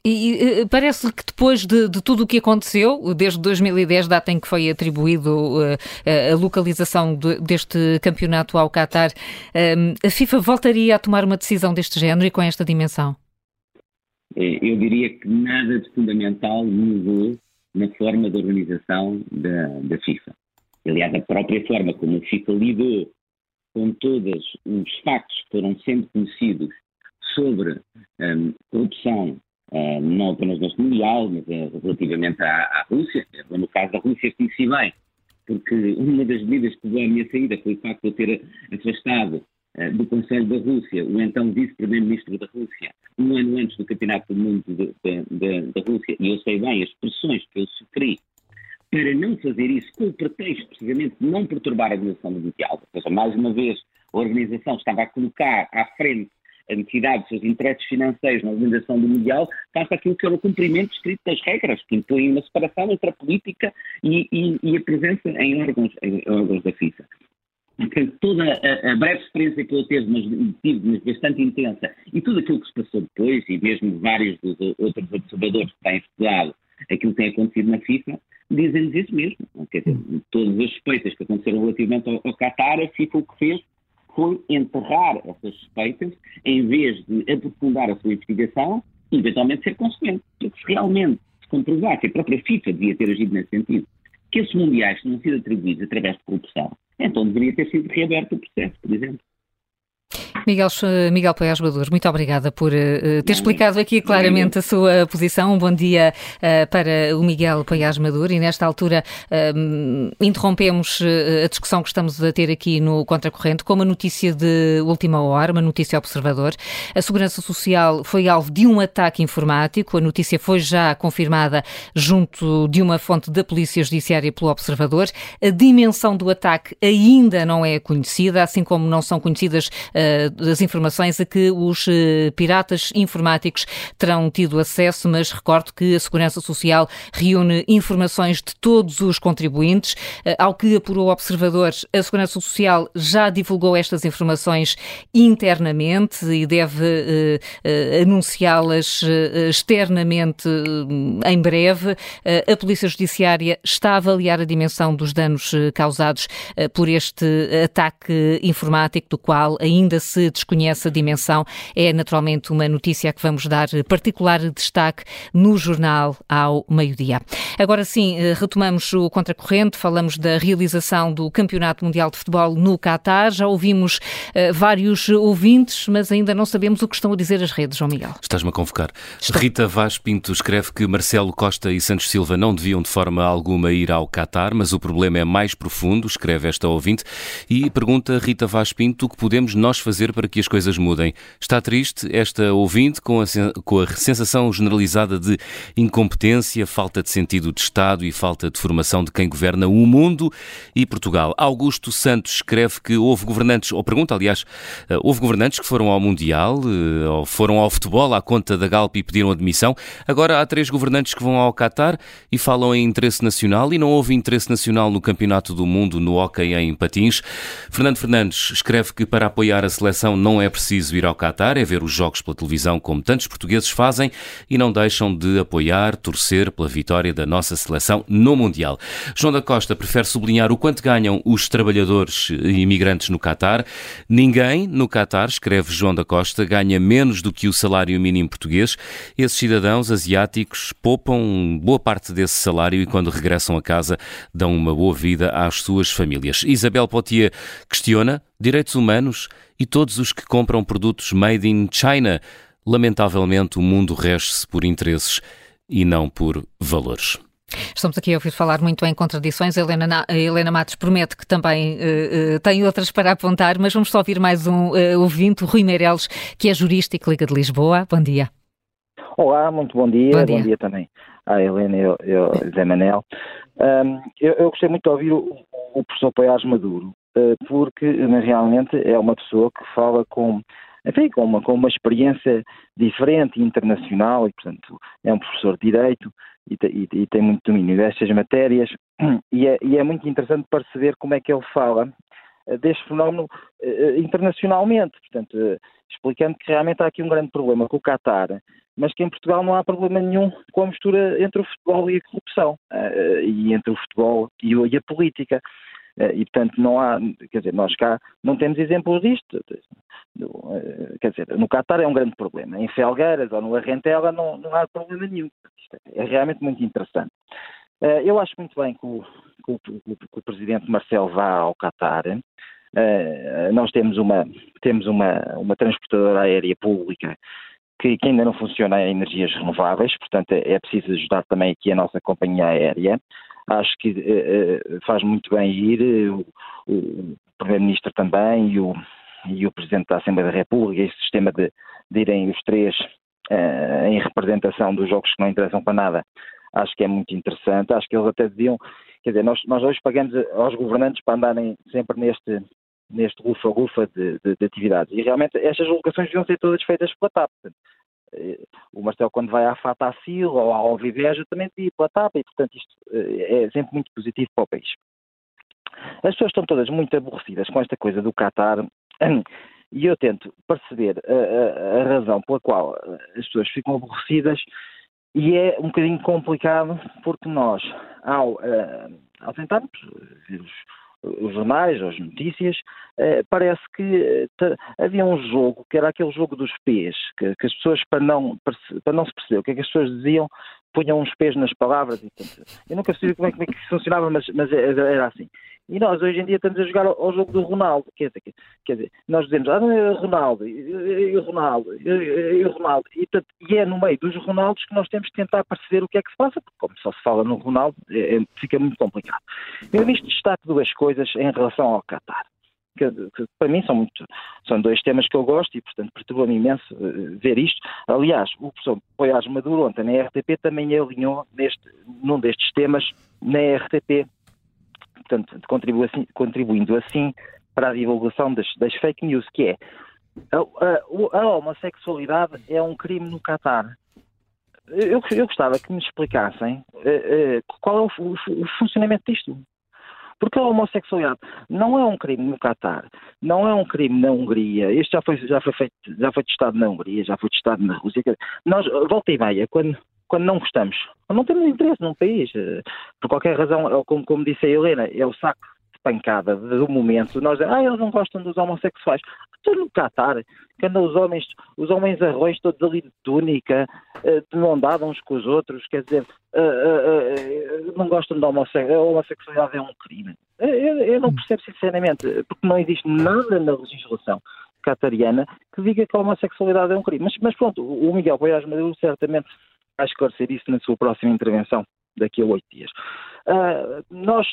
E parece-lhe que depois de, de, tudo o que aconteceu, desde 2010, data em que foi atribuído uh, a localização de, deste campeonato ao Qatar, uh, a FIFA voltaria a tomar uma decisão deste género e com esta dimensão? Eu diria que nada de fundamental mudou na forma de organização da, da FIFA. Aliás, a própria forma como a FIFA lidou com todos os factos que foram sempre conhecidos sobre um, corrupção uh, não apenas neste Mundial, mas uh, relativamente à, à, Rússia. No caso da Rússia, conheci bem, porque uma das medidas que levou à minha saída foi o facto de eu ter afastado do Conselho da Rússia o então vice-primeiro-ministro da Rússia, um ano antes do Campeonato do Mundo da Rússia, e eu sei bem as pressões que eu sofri para não fazer isso com o pretexto, precisamente, de não perturbar a organização do Mundial. Ou seja, mais uma vez, a organização estava a colocar à frente a necessidade dos seus interesses financeiros na organização do Mundial, face aquilo que era o cumprimento escrito das regras, que impõem uma separação entre a política e, e, e a presença em órgãos, em órgãos da FIFA. Toda a, a, breve experiência que eu tive, mas, tive, mas bastante intensa, e tudo aquilo que se passou depois, e mesmo vários dos outros observadores que têm estudado aquilo que tem acontecido na FIFA, dizem-nos isso mesmo. Quer dizer, todas as suspeitas que aconteceram relativamente ao, ao Qatar, a FIFA o que fez foi enterrar essas suspeitas em vez de aprofundar a sua investigação e eventualmente ser consequente. Porque se realmente se comprovar que a própria FIFA devia ter agido nesse sentido, que esses mundiais tinham sido atribuídos através de corrupção, então deveria ter sido reaberto o processo, por exemplo. Miguel, Miguel Poiás Bador, muito obrigada por uh, ter explicado aqui claramente a sua posição. Um bom dia uh, para o Miguel Poiás Maduro e nesta altura uh, interrompemos a discussão que estamos a ter aqui no Contracorrente com uma notícia de última hora, uma notícia observador. A Segurança Social foi alvo de um ataque informático. A notícia foi já confirmada junto de uma fonte da Polícia Judiciária pelo Observador. A dimensão do ataque ainda não é conhecida, assim como não são conhecidas das informações a que os eh, piratas informáticos terão tido acesso, mas recordo que a Segurança Social reúne informações de todos os contribuintes. Eh, ao que apurou observadores, a Segurança Social já divulgou estas informações internamente e deve uh, anunciá-las externamente em breve. a Polícia Judiciária está a avaliar a dimensão dos danos causados por este ataque informático, do qual ainda se se desconhece a dimensão, é naturalmente uma notícia que vamos dar particular destaque no jornal ao meio-dia. Agora sim, eh, retomamos o contracorrente, falamos da realização do Campeonato Mundial de Futebol no Qatar. Já ouvimos uh, vários ouvintes, mas ainda não sabemos o que estão a dizer as redes, João Miguel. Estás-me a convocar. Estou. Rita Vaz Pinto escreve que Marcelo Costa e Santos Silva não deviam de forma alguma ir ao Qatar, mas o problema é mais profundo, escreve esta ouvinte, e pergunta Rita Vaz Pinto o que podemos nós fazer para que as coisas mudem. Está triste esta ouvinte com a, com a sensação generalizada de incompetência, falta de sentido de Estado e falta de formação de quem governa o mundo e Portugal. Augusto Santos escreve que houve governantes, ou pergunta, aliás, eh, houve governantes que foram ao Mundial, eh, ou foram ao futebol à conta da Galp e pediram admissão. Agora há três governantes que vão ao Qatar e falam em interesse nacional e não houve interesse nacional no Campeonato do Mundo no hóquei em patins. Fernando Fernandes escreve que para apoiar a seleção seleção não é preciso ir ao Qatar, é ver os jogos pela televisão como tantos portugueses fazem e não deixam de apoiar, torcer pela vitória da nossa seleção no Mundial. João da Costa prefere sublinhar o quanto ganham os trabalhadores imigrantes no Qatar. Ninguém no Qatar, escreve João da Costa, ganha menos do que o salário mínimo português. Esses cidadãos asiáticos poupam boa parte desse salário e quando regressam a casa dão uma boa vida às suas famílias. Isabel Potier questiona direitos humanos e todos os que compram produtos made in China. Lamentavelmente, o mundo rege-se por interesses e não por valores. Estamos aqui a ouvir falar muito em contradições. A Helena, a Helena Matos promete que também uh, uh, tem outras para apontar, mas vamos só ouvir mais um uh, ouvinte, o Rui Meireles, que é jurista e que liga de Lisboa. Bom dia. Olá, muito bom dia. Bom dia, bom dia também à Helena e ao, Zé Manel. Um, eu, eu, gostei muito de ouvir o, o professor Paiás Maduro, porque realmente é uma pessoa que fala com, enfim, com uma, com uma experiência diferente internacional e, portanto, é um professor de Direito e, e, e tem muito domínio destas matérias e é, e é muito interessante perceber como é que ele fala eh, deste fenómeno uh, internacionalmente, portanto, explicando que realmente há aqui um grande problema com o Qatar, mas que em Portugal não há problema nenhum com a mistura entre o futebol e a corrupção, e entre o futebol e a política. E, portanto, não há, quer dizer, nós cá não temos exemplos disto. quer dizer, no Qatar é um grande problema. Em Felgueiras ou no Arrentela não, não há problema nenhum. Isto é realmente muito interessante. eu acho muito bem que o, que o, que o presidente Marcelo vá ao Qatar. Uh, nós temos uma, temos uma, uma transportadora aérea pública que, que, ainda não funciona em energias renováveis, portanto é, é, preciso ajudar também aqui a nossa companhia aérea. Acho que uh, faz muito bem ir, o, o Primeiro-Ministro também e o, e o Presidente da Assembleia da República, esse sistema de, de irem os três uh, em representação dos jogos que não interessam para nada, acho que é muito interessante. Acho que eles até deviam Quer dizer, nós, nós hoje pagamos aos governantes para andarem sempre neste, neste rufa-rufa de, de, de, atividades. E realmente estas locações deviam ser todas feitas pela TAP. Eh, o Marcelo, quando vai à Fatacil ou ao Viveja, também devia ir pela TAP e, portanto, isto eh, é sempre muito positivo para o país. As pessoas estão todas muito aborrecidas com esta coisa do Qatar e eu tento perceber a, a, a razão pela qual as pessoas ficam aborrecidas e é um bocadinho complicado porque nós, ao, uh, ao tentarmos ver os, os jornais, as notícias, uh, parece que uh, havia um jogo, que era aquele jogo dos pés, que, que, as pessoas, para não, para não se perceber o que é que as pessoas diziam, punham uns pés nas palavras. E, portanto, eu nunca percebi como é, como é que isso funcionava, mas, mas era assim. E nós hoje em dia estamos a jogar ao, jogo do Ronaldo. Quer dizer, quer dizer nós dizemos, ah, é Ronaldo, e o Ronaldo, e o Ronaldo. E, e, é no meio dos Ronaldos que nós temos que tentar perceber o que é que se passa, porque como só se fala no Ronaldo, é, é, fica muito complicado. Eu nisto destaco duas coisas em relação ao Qatar. Que, que, para mim são, muito, são dois temas que eu gosto e, portanto, perturba-me imenso uh, ver isto. Aliás, o professor Poiás Maduro ontem na RTP também alinhou neste, num destes temas na RTP portanto, assim, contribuindo assim para a divulgação das, das fake news, que é a, a, a, homossexualidade é um crime no Catar. Eu, eu gostava que me explicassem uh, uh, qual é o, o, o, funcionamento disto. Porque a homossexualidade não é um crime no Catar, não é um crime na Hungria. Este já foi, já foi, feito, já foi testado na Hungria, já foi testado na Rússia. Nós, volta e meia, quando, quando não gostamos. Não temos interesse num país. Eh, por qualquer razão, como, como disse a Helena, é o saco pancada do momento. Nós dizemos, ah, eles não gostam dos homossexuais. Estou no Qatar, que andam os homens, os homens arroz todos ali de túnica, eh, de não andar uns com os outros, quer dizer, eh, não gostam da homossexualidade. A homossexualidade é um crime. Eu, não percebo sinceramente, porque não existe nada na legislação catariana que diga que a homossexualidade é um crime. Mas, mas pronto, o Miguel Poiás Maduro certamente a esclarecer isso na sua próxima intervenção daqui a oito dias. Uh, nós,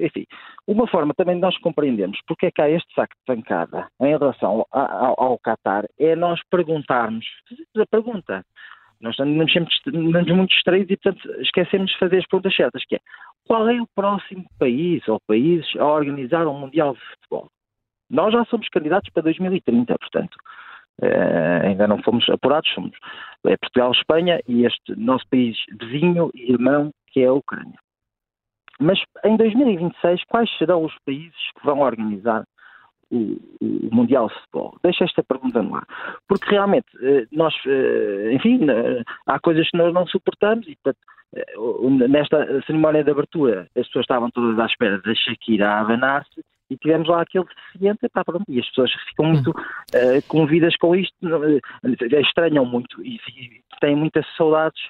enfim, uma forma também de nós compreendermos porque é que há este saco de pancada em relação ao, Qatar é nós perguntarmos, a pergunta, nós andamos sempre muito distraídos e, portanto, esquecemos de fazer as perguntas certas, que é, qual é o próximo país ou países a organizar um Mundial de Futebol? Nós já somos candidatos para 2030, portanto, Uh, ainda não fomos apurados, somos é Portugal, Espanha e este nosso país vizinho e irmão, que é a Ucrânia. Mas em 2026, quais serão os países que vão organizar o, o Mundial de Futebol? Deixa esta pergunta no ar. Porque realmente, uh, nós, uh, enfim, há coisas que nós não suportamos e, portanto, nesta cerimónia de abertura, as pessoas estavam todas à espera da Shakira a abanar-se e tivemos lá aquele deficiente, pá, pronto, e as pessoas ficam muito uh, com isto, uh, estranham muito e, e, têm muitas saudades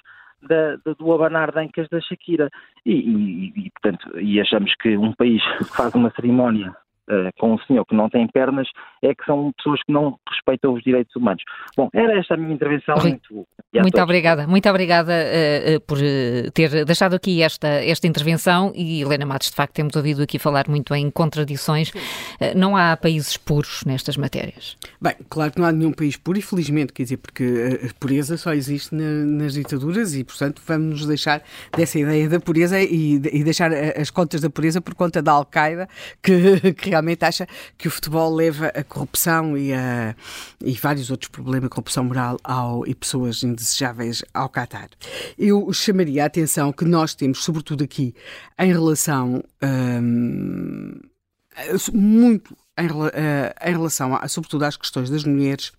da, da, do abanar de ancas da Shakira. E, e, e, portanto, e achamos que um país que faz uma cerimónia uh, com um senhor que não tem pernas é que são pessoas que não respeitam os direitos humanos. Bom, era esta a minha intervenção. Muito, muito obrigada, muito obrigada uh, por ter deixado aqui esta, esta intervenção e Helena Matos, de facto, temos ouvido aqui falar muito em contradições. não há países puros nestas matérias. Bem, claro que não há nenhum país puro, infelizmente, quer dizer, porque a pureza só existe na, nas ditaduras e, portanto, vamos nos deixar dessa ideia da pureza e, e deixar as contas da pureza por conta da Al-Qaeda, que, que realmente acha que o futebol leva a corrupção e, a, e vários outros problemas, corrupção moral ao, e pessoas indesejáveis ao Qatar. Eu chamaria a atenção que nós temos, sobretudo aqui, em relação hum, muito em, eh, em relação, a, sobretudo, às questões das mulheres,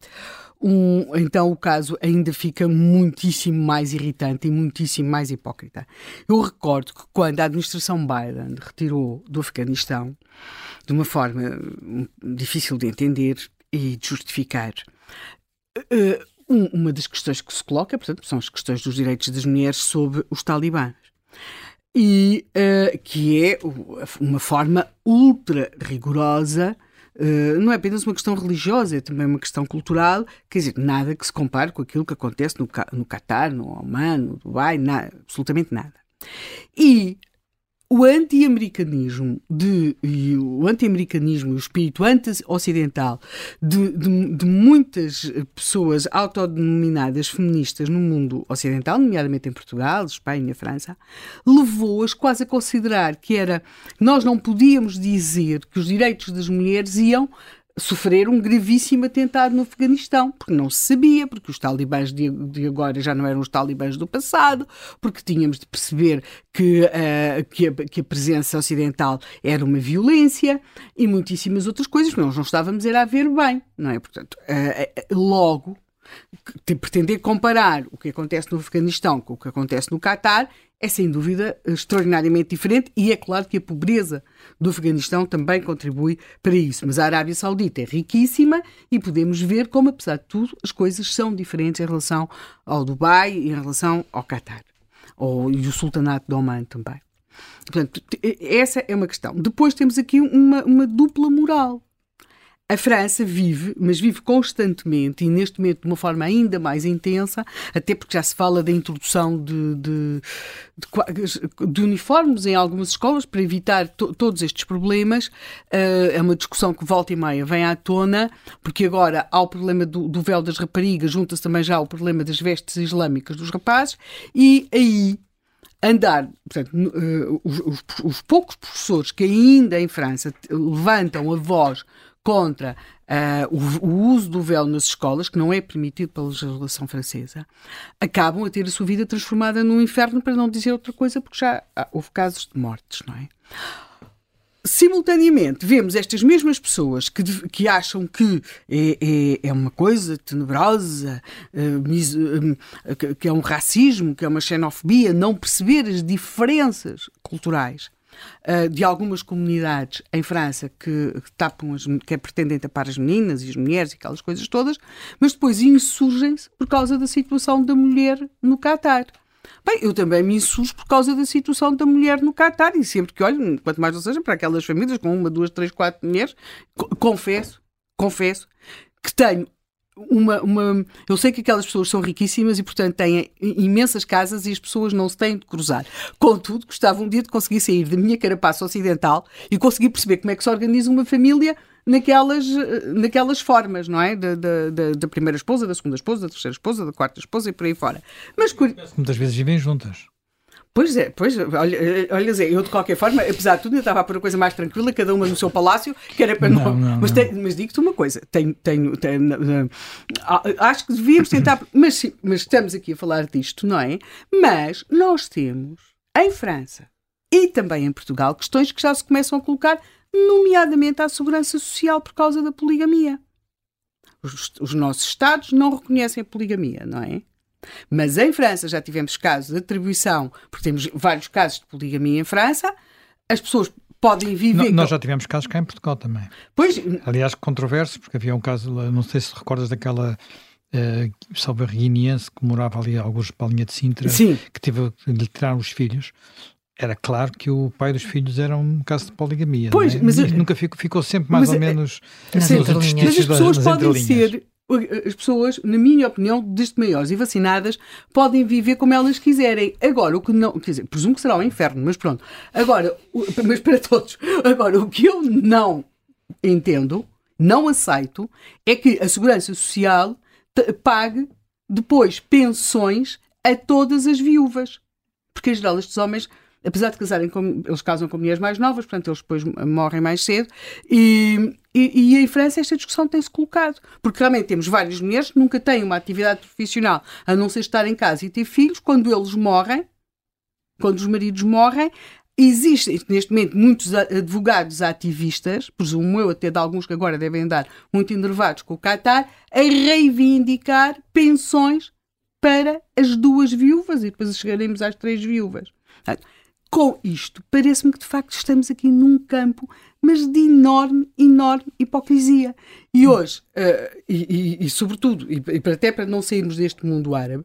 um, então o caso ainda fica muitíssimo mais irritante e muitíssimo mais hipócrita. Eu recordo que quando a administração Biden retirou do Afeganistão, de uma forma hum, difícil de entender e de justificar, uh, uma das questões que se coloca, portanto, são as questões dos direitos das mulheres sob os talibãs. E uh, que é uma forma ultra rigorosa Uh, não é apenas uma questão religiosa, é também uma questão cultural, quer dizer, nada que se compare com aquilo que acontece no, no Catar, no Oman, no Dubai, absolutamente nada. E o anti-americanismo de, e o anti-americanismo, o espírito anti-ocidental de, de, de, muitas pessoas autodenominadas feministas no mundo ocidental, nomeadamente em Portugal, Espanha, França, levou-as quase a considerar que era nós não podíamos dizer que os direitos das mulheres iam sofrer um gravíssimo atentado no Afeganistão, porque não se sabia, porque os talibãs de, de agora já não eram os talibãs do passado, porque tínhamos de perceber que, uh, que, a, que, a, presença ocidental era uma violência e muitíssimas outras coisas, nós não estávamos a ver bem, não é? Portanto, uh, logo, pretender comparar o que acontece no Afeganistão com o que acontece no Catar é sem dúvida extraordinariamente diferente e é claro que a pobreza do Afeganistão também contribui para isso. Mas a Arábia Saudita é riquíssima e podemos ver como, apesar de tudo, as coisas são diferentes em relação ao Dubai e em relação ao Qatar. Ou, e o Sultanato de Oman também. Portanto, essa é uma questão. Depois temos aqui uma, uma dupla moral. A França vive, mas vive constantemente e neste momento de uma forma ainda mais intensa, até porque já se fala da introdução de, de, de, de uniformes em algumas escolas para evitar to, todos estes problemas. Uh, é uma discussão que volta e meia vem à tona, porque agora há o problema do, do véu das raparigas, junta-se também já o problema das vestes islâmicas dos rapazes, e aí andar, portanto, uh, os, os, os poucos professores que ainda em França levantam a voz contra uh, o, o, uso do véu nas escolas, que não é permitido pela legislação francesa, acabam a ter a sua vida transformada num inferno, para não dizer outra coisa, porque já houve casos de mortes, não é? simultaneamente vemos estas mesmas pessoas que, que acham que é, é, é uma coisa tenebrosa, uh, que é um racismo, que é uma xenofobia, não perceber as diferenças culturais uh, de algumas comunidades em França que, tapam as, que pretendem tapar as meninas e as mulheres e aquelas coisas todas, mas depois insurgem-se por causa da situação da mulher no Catar. Bem, eu também me insurjo por causa da situação da mulher no Catar e sempre que olho, quanto mais não seja, para aquelas famílias com uma, duas, três, quatro mulheres, confesso, confesso que tenho uma, uma. Eu sei que aquelas pessoas são riquíssimas e, portanto, têm imensas casas e as pessoas não se têm de cruzar. Contudo, gostava um dia de conseguir sair da minha carapaça ocidental e conseguir perceber como é que se organiza uma família naquelas, naquelas formas, não é? Da, da, da, da primeira esposa, da segunda esposa, da terceira esposa, da quarta esposa e por aí fora. Mas muitas vezes vivem juntas. Pois é, pois, olha, olha Zé, eu de qualquer forma, apesar de tudo, eu estava a pôr a coisa mais tranquila, cada uma no seu palácio, que era para não. não, não mas, mas digo-te uma coisa, tenho, tenho, tenho acho que devíamos tentar, mas, mas estamos aqui a falar disto, não é? Mas nós temos em França e também em Portugal questões que já se começam a colocar, nomeadamente à segurança social por causa da poligamia. Os, os nossos Estados não reconhecem a poligamia, não é? Mas em França já tivemos casos de atribuição, porque temos vários casos de poligamia em França, as pessoas podem viver. Nós já tivemos casos cá em Portugal também. Pois. Aliás, controverso, porque havia um caso, não sei se recordas daquela. Uh, salva guineense que morava ali alguns Palinha de Sintra, Sim. que teve de tirar os filhos era claro que o pai dos filhos era um caso de poligamia. Pois, é? mas nunca ficou, ficou sempre mais ou é, menos nas entrelinhas. Mas as pessoas podem ser as pessoas, na minha opinião, desde maiores e vacinadas, podem viver como elas quiserem. Agora, o que não. Quer dizer, presumo que será o um inferno, mas pronto. Agora, mas para todos. Agora, o que eu não entendo, não aceito, é que a Segurança Social pague depois pensões a todas as viúvas. Porque, em geral, estes homens apesar de casarem com, eles casam com mulheres mais novas, portanto eles depois morrem mais cedo, e, e, e em França esta discussão tem-se colocado, porque realmente temos várias mulheres que nunca têm uma atividade profissional, a não ser estar em casa e ter filhos, quando eles morrem, quando os maridos morrem, Existem neste momento muitos advogados ativistas, presumo eu até de alguns que agora devem andar muito enervados com o Qatar, a reivindicar pensões para as duas viúvas. E depois chegaremos às três viúvas. Com isto, parece-me que de facto estamos aqui num campo, mas de enorme, enorme hipocrisia. E hoje, uh, e, e, e, sobretudo, e, e até para não sairmos deste mundo árabe,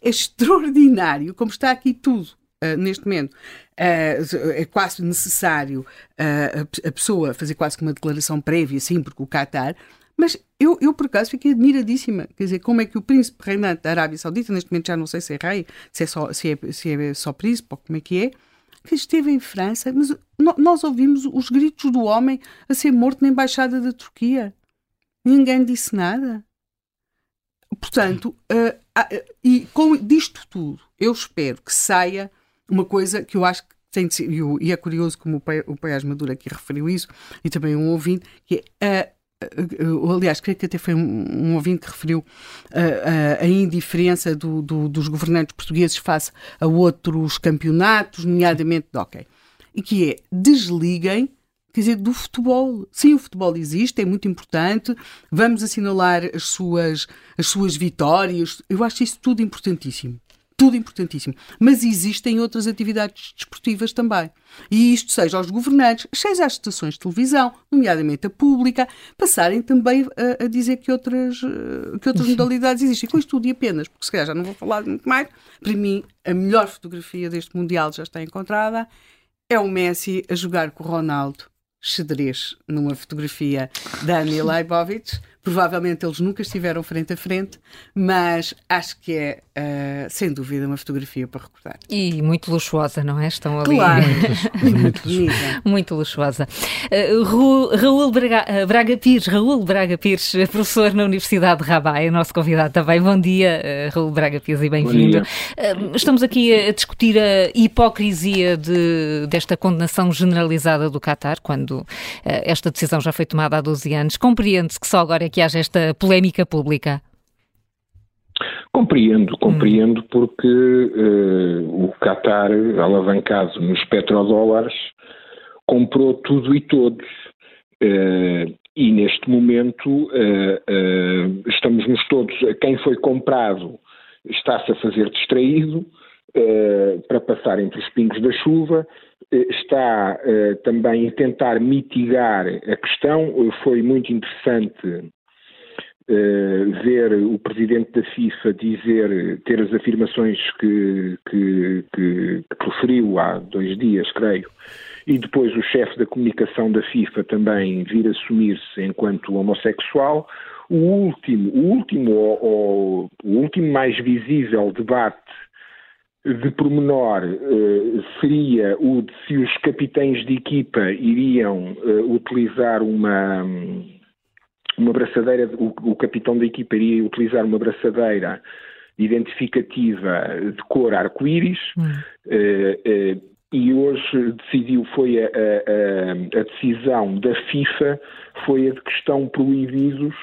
é extraordinário como está aqui tudo uh, neste momento. Uh, é quase necessário a, a, pessoa fazer quase que uma declaração prévia, sim, porque o Qatar. Mas eu, eu, por acaso, fiquei admiradíssima. Quer dizer, como é que o príncipe reinante da Arábia Saudita, neste momento já não sei se é rei, se é só, se é, se é só príncipe ou como é que é, que esteve em França, mas nós ouvimos os gritos do homem a ser morto na embaixada da Turquia. Ninguém disse nada. Portanto, uh, uh, e com disto tudo, eu espero que saia uma coisa que eu acho que tem de ser, e, é curioso como o pai, o pai Asmadura aqui referiu isso, e também um ouvinte, que é uh, aliás, creio que até foi um, ouvinte que referiu uh, uh, a indiferença do, do, dos governantes portugueses face a outros campeonatos, nomeadamente de hockey. E que é, desliguem quer dizer, do futebol. Sim, o futebol existe, é muito importante, vamos assinalar as suas, as suas vitórias, eu acho isso tudo importantíssimo tudo importantíssimo. Mas existem outras atividades desportivas também. E isto seja aos governantes, seja às estações de televisão, nomeadamente a pública, passarem também a, a dizer que outras, eh, que outras modalidades existem. Com isto tudo e apenas, porque se calhar já não vou falar muito mais, para mim a melhor fotografia deste Mundial já está encontrada, é o Messi a jogar com o Ronaldo xadrez numa fotografia da Annie Leibovitz Provavelmente eles nunca estiveram frente a frente, mas acho que é, uh, sem dúvida, uma fotografia para recordar. E muito luxuosa, não é? Estão ali. Claro, muito, muito luxuosa. Uh, Raul Braga, uh, Braga Pires, Raul Braga Pires, professor na Universidade de Rabat, é nosso convidado também. Bom dia, uh, Raul Braga Pires, e bem-vindo. estamos aqui a discutir a hipocrisia de, desta condenação generalizada do Qatar, quando esta decisão já foi tomada há 12 anos. Compreende-se que só agora é que haja esta polémica pública? Compreendo, compreendo, hum. porque uh, o Qatar, alavancado nos petrodólares, comprou tudo e todos. Uh, e neste momento uh, estamos-nos todos, quem foi comprado está-se a fazer distraído para passar entre os pingos da chuva, está também a tentar mitigar a questão. Foi muito interessante Uh, ver o presidente da FIFA dizer, ter as afirmações que, que, que, que proferiu há dois dias, creio, e depois o chefe da comunicação da FIFA também vir assumir-se enquanto homossexual. O último, o último, o, o último mais visível debate de pormenor uh, seria o de se os capitães de equipa iriam uh, utilizar uma uma braçadeira, o, o capitão da equipa iria utilizar uma braçadeira identificativa de cor arco-íris hum. uh, uh, e hoje decidiu, foi a, a, a, decisão da FIFA, foi a de que estão proibidos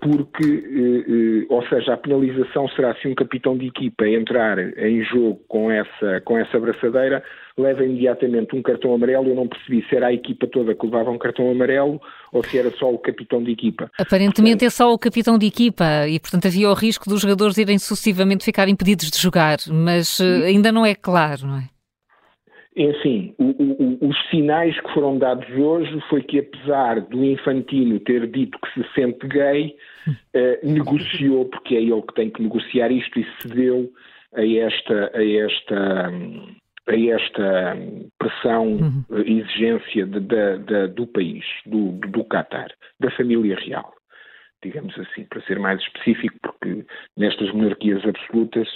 porque, ou seja, a penalização será se um capitão de equipa entrar em jogo com essa, com essa braçadeira, leva imediatamente um cartão amarelo. Eu não percebi se era a equipa toda que levava um cartão amarelo ou se era só o capitão de equipa. Aparentemente portanto, é só o capitão de equipa e, portanto, havia o risco dos jogadores irem sucessivamente ficar impedidos de jogar, mas eh, ainda não é claro, não é? Enfim, o, o, os sinais que foram dados hoje foi que, apesar do Infantino ter dito que se sente gay, eh, negociou, porque é ele que tem que negociar isto, e cedeu a esta, a esta, a esta pressão, uhum. exigência de, de, de, do país, do, do Qatar, da família real, digamos assim, para ser mais específico, porque nestas monarquias absolutas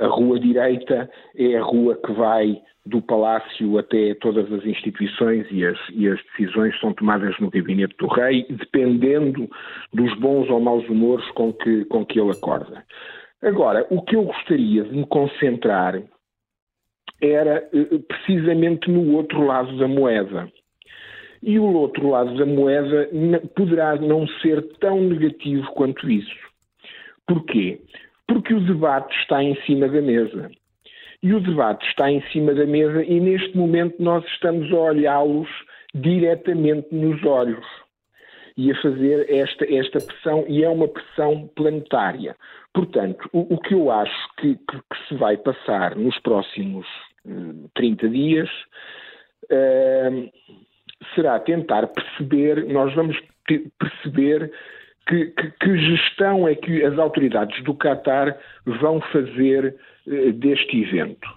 a rua direita é a rua que vai do palácio até todas as instituições e as, e as, decisões são tomadas no gabinete do rei, dependendo dos bons ou maus humores com que, com que ele acorda. Agora, o que eu gostaria de me concentrar era eh, precisamente no outro lado da moeda. E o outro lado da moeda poderá não ser tão negativo quanto isso. Porquê? Porque o debate está em cima da mesa. E o debate está em cima da mesa e neste momento nós estamos a olhá-los diretamente nos olhos e a fazer esta, esta pressão, e é uma pressão planetária. Portanto, o, o que eu acho que, que, que, se vai passar nos próximos 30 hum, dias uh, será tentar perceber, nós vamos perceber que, que, que, gestão é que as autoridades do Qatar vão fazer uh, deste evento.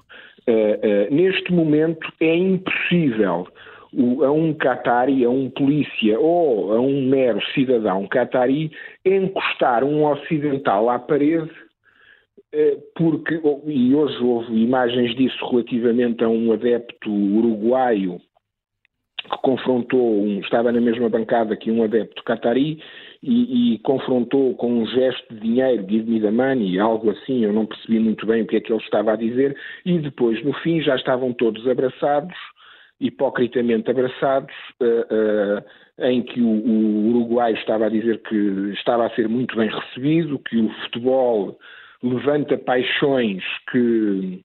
Uh, uh, neste momento é impossível o, a um Qatari, a um polícia ou a um mero cidadão Qatari encostar um ocidental à parede porque, e hoje houve imagens disso relativamente a um adepto uruguaio que confrontou, um, estava na mesma bancada que um adepto catari e, e, confrontou com um gesto de dinheiro, give me the money, algo assim, eu não percebi muito bem o que é que ele estava a dizer, e depois, no fim, já estavam todos abraçados, hipocritamente abraçados, uh, uh, em que o, o Uruguai estava a dizer que estava a ser muito bem recebido, que o futebol levanta paixões que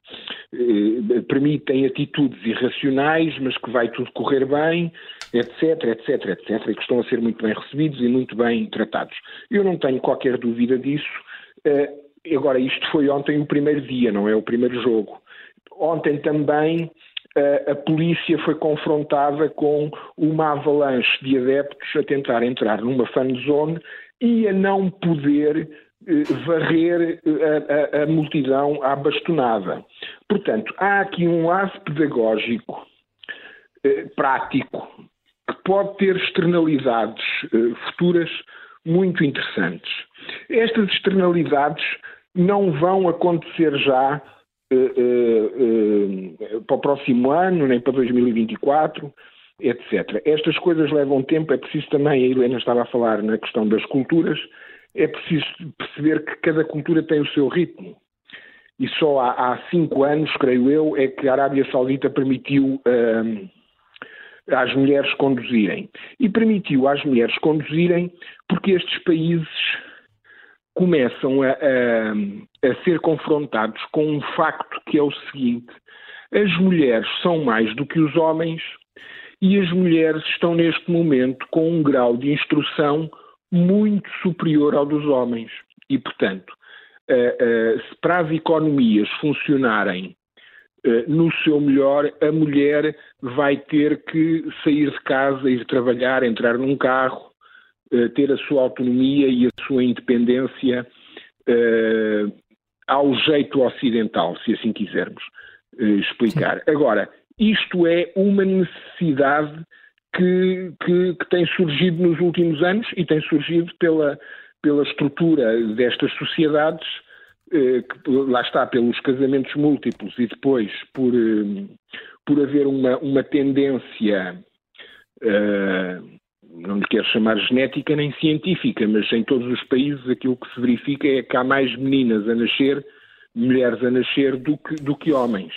eh, permitem atitudes irracionais, mas que vai tudo correr bem, etc, etc, etc, e que estão a ser muito bem recebidos e muito bem tratados. Eu não tenho qualquer dúvida disso. Eh, agora, isto foi ontem o primeiro dia, não é o primeiro jogo. Ontem também eh, a polícia foi confrontada com uma avalanche de adeptos a tentar entrar numa fan zone e a não poder varrer eh, a, a, a, multidão à bastonada. Portanto, há aqui um lado pedagógico, eh, prático, que pode ter externalidades eh, futuras muito interessantes. Estas externalidades não vão acontecer já eh, eh, para o próximo ano, nem para 2024, etc. Estas coisas levam tempo, é preciso também, a Helena estava a falar na questão das culturas, é preciso perceber que cada cultura tem o seu ritmo. E só há, há cinco anos, creio eu, é que a Arábia Saudita permitiu hum, às mulheres conduzirem. E permitiu às mulheres conduzirem porque estes países começam a, a, a ser confrontados com um facto que é o seguinte: as mulheres são mais do que os homens e as mulheres estão neste momento com um grau de instrução muito superior ao dos homens. E, portanto, uh, uh, se para as economias funcionarem uh, no seu melhor, a mulher vai ter que sair de casa, ir trabalhar, entrar num carro, ter a sua autonomia e a sua independência ao jeito ocidental, se assim quisermos explicar. Agora, isto é uma necessidade que, que, que, tem surgido nos últimos anos e tem surgido pela, pela estrutura destas sociedades, eh, que, lá está, pelos casamentos múltiplos e depois por, eh, por haver uma, uma tendência, eh, não lhe quero chamar genética nem científica, mas em todos os países aquilo que se verifica é que há mais meninas a nascer, mulheres a nascer, do que, do que homens.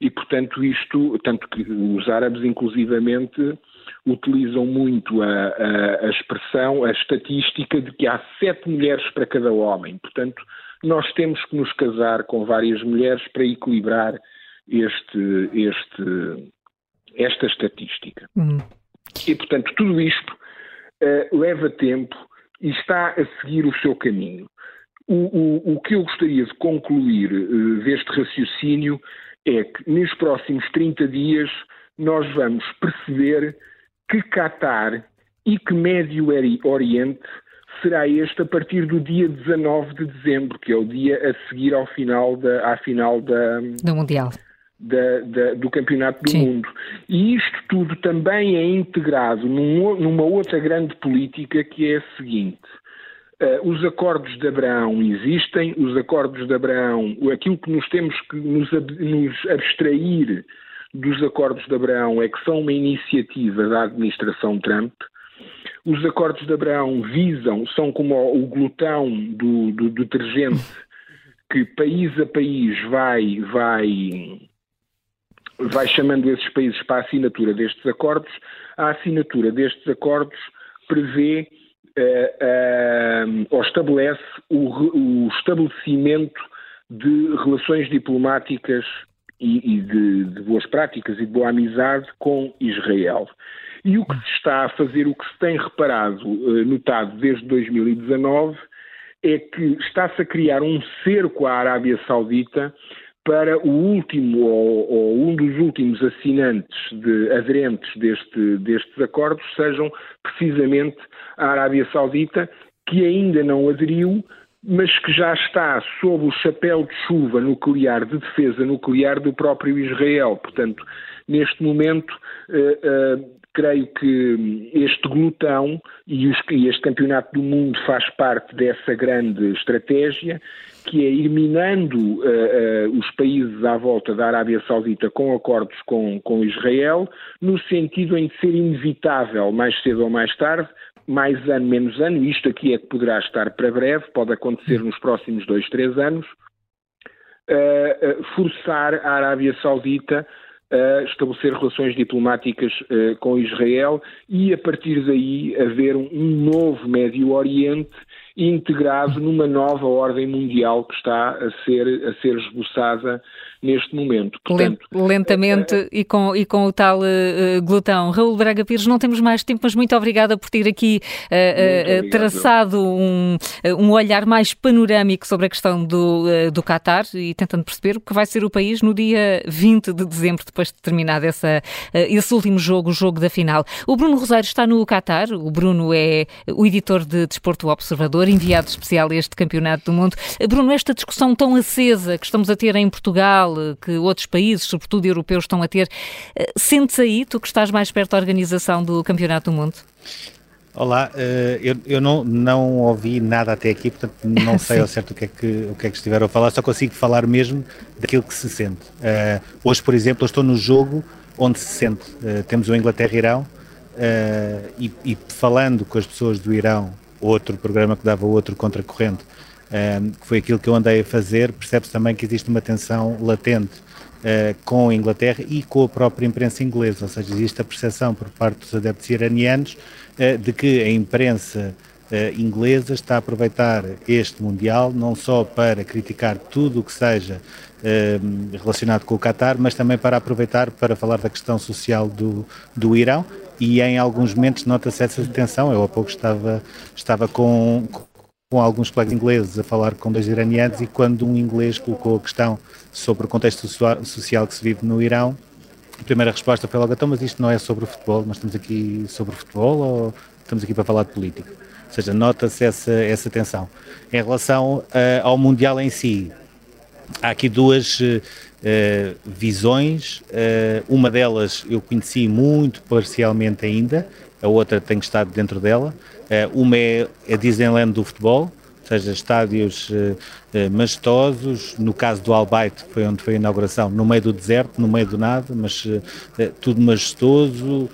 E, portanto, isto, tanto que os árabes, inclusivamente, utilizam muito a, a, a, expressão, a estatística de que há sete mulheres para cada homem. Portanto, nós temos que nos casar com várias mulheres para equilibrar este, este, esta estatística. Uhum. E, portanto, tudo isto uh, leva tempo e está a seguir o seu caminho. O, o, o que eu gostaria de concluir uh, deste raciocínio é que nos próximos 30 dias nós vamos perceber que Qatar e que Médio Oriente será este a partir do dia 19 de dezembro, que é o dia a seguir ao final da, à final da, do Mundial. da, da, do Campeonato do Sim. Mundo. E isto tudo também é integrado num, numa outra grande política que é a seguinte. Uh, os acordos de Abraão existem, os acordos de Abraão, aquilo que nos temos que nos, ab, nos abstrair dos acordos de Abraão é que são uma iniciativa da administração Trump. Os acordos de Abraão visam, são como o glutão do, do, detergente que país a país vai, vai, vai chamando esses países para a assinatura destes acordos. A assinatura destes acordos prevê uh, uh, ou estabelece o, o, estabelecimento de relações diplomáticas e, e de, de, boas práticas e de boa amizade com Israel. E o que se está a fazer, o que se tem reparado, uh, notado desde 2019, é que está-se a criar um cerco à Arábia Saudita para o último ou, ou, um dos últimos assinantes de, aderentes deste, destes acordos sejam precisamente a Arábia Saudita, que ainda não aderiu, mas que já está sob o chapéu de chuva nuclear, de defesa nuclear do próprio Israel. Portanto, neste momento, uh, uh, creio que este glutão e, este campeonato do mundo faz parte dessa grande estratégia que é ir minando uh, uh, os países à volta da Arábia Saudita com acordos com, com Israel, no sentido em ser inevitável, mais cedo ou mais tarde, mais ano, menos ano, isto aqui é que poderá estar para breve, pode acontecer nos próximos dois, três anos, uh, forçar a Arábia Saudita a estabelecer relações diplomáticas uh, com Israel e, a partir daí, haver um, um novo Médio Oriente integrado numa nova ordem mundial que está a ser, a ser esboçada neste momento. Portanto, Lentamente é, e, com, e com o tal uh, glutão. Raul Braga Pires, não temos mais tempo, mas muito obrigada por ter aqui uh, uh, traçado um, um olhar mais panorâmico sobre a questão do, do Qatar e tentando perceber o que vai ser o país no dia 20 de dezembro, depois de terminado essa, esse último jogo, o jogo da final. O Bruno Rosário está no Qatar, o Bruno é o editor de Desporto Observador, enviado especial a este Campeonato do Mundo. Bruno, esta discussão tão acesa que estamos a ter em Portugal, que outros países, sobretudo europeus, estão a ter. Eh, sentes aí, tu que estás mais perto da organização do Campeonato do Mundo? Olá, eh, eu, eu não, não ouvi nada até aqui, portanto não sei ao certo o que, é que, o que é que estiveram a falar, só consigo falar mesmo daquilo que se sente. Uh, hoje, por exemplo, eu estou no jogo onde se sente. Uh, temos o Inglaterra-Irão uh, e, e, falando com as pessoas do Irão, outro programa que dava outro que foi aquilo que eu andei a fazer, percebe-se também que existe uma tensão latente uh, com a Inglaterra e com a própria imprensa inglesa, ou seja, existe a percepção por parte dos adeptos iranianos uh, de que a imprensa uh, inglesa está a aproveitar este Mundial não só para criticar tudo o que seja relacionado com o Qatar, mas também para aproveitar para falar da questão social do, do Irão e em alguns momentos nota-se essa tensão. Eu há pouco estava, estava com alguns colegas ingleses a falar com dois iranianos e quando um inglês colocou a questão sobre o contexto social que se vive no Irão, a primeira resposta foi logo, então, mas isto não é sobre o futebol, nós estamos aqui sobre o futebol ou estamos aqui para falar de política? Ou seja, nota-se essa, essa tensão. Em relação uh, ao Mundial em si, há aqui duas uh, visões. Uh, uma delas eu conheci muito parcialmente ainda, a outra tenho estado dentro dela. Eh, uma é a Disneyland do futebol, ou seja, estádios uh, majestosos, no caso do Albaite, que foi onde foi a inauguração, no meio do deserto, no meio do nada, mas tudo majestoso,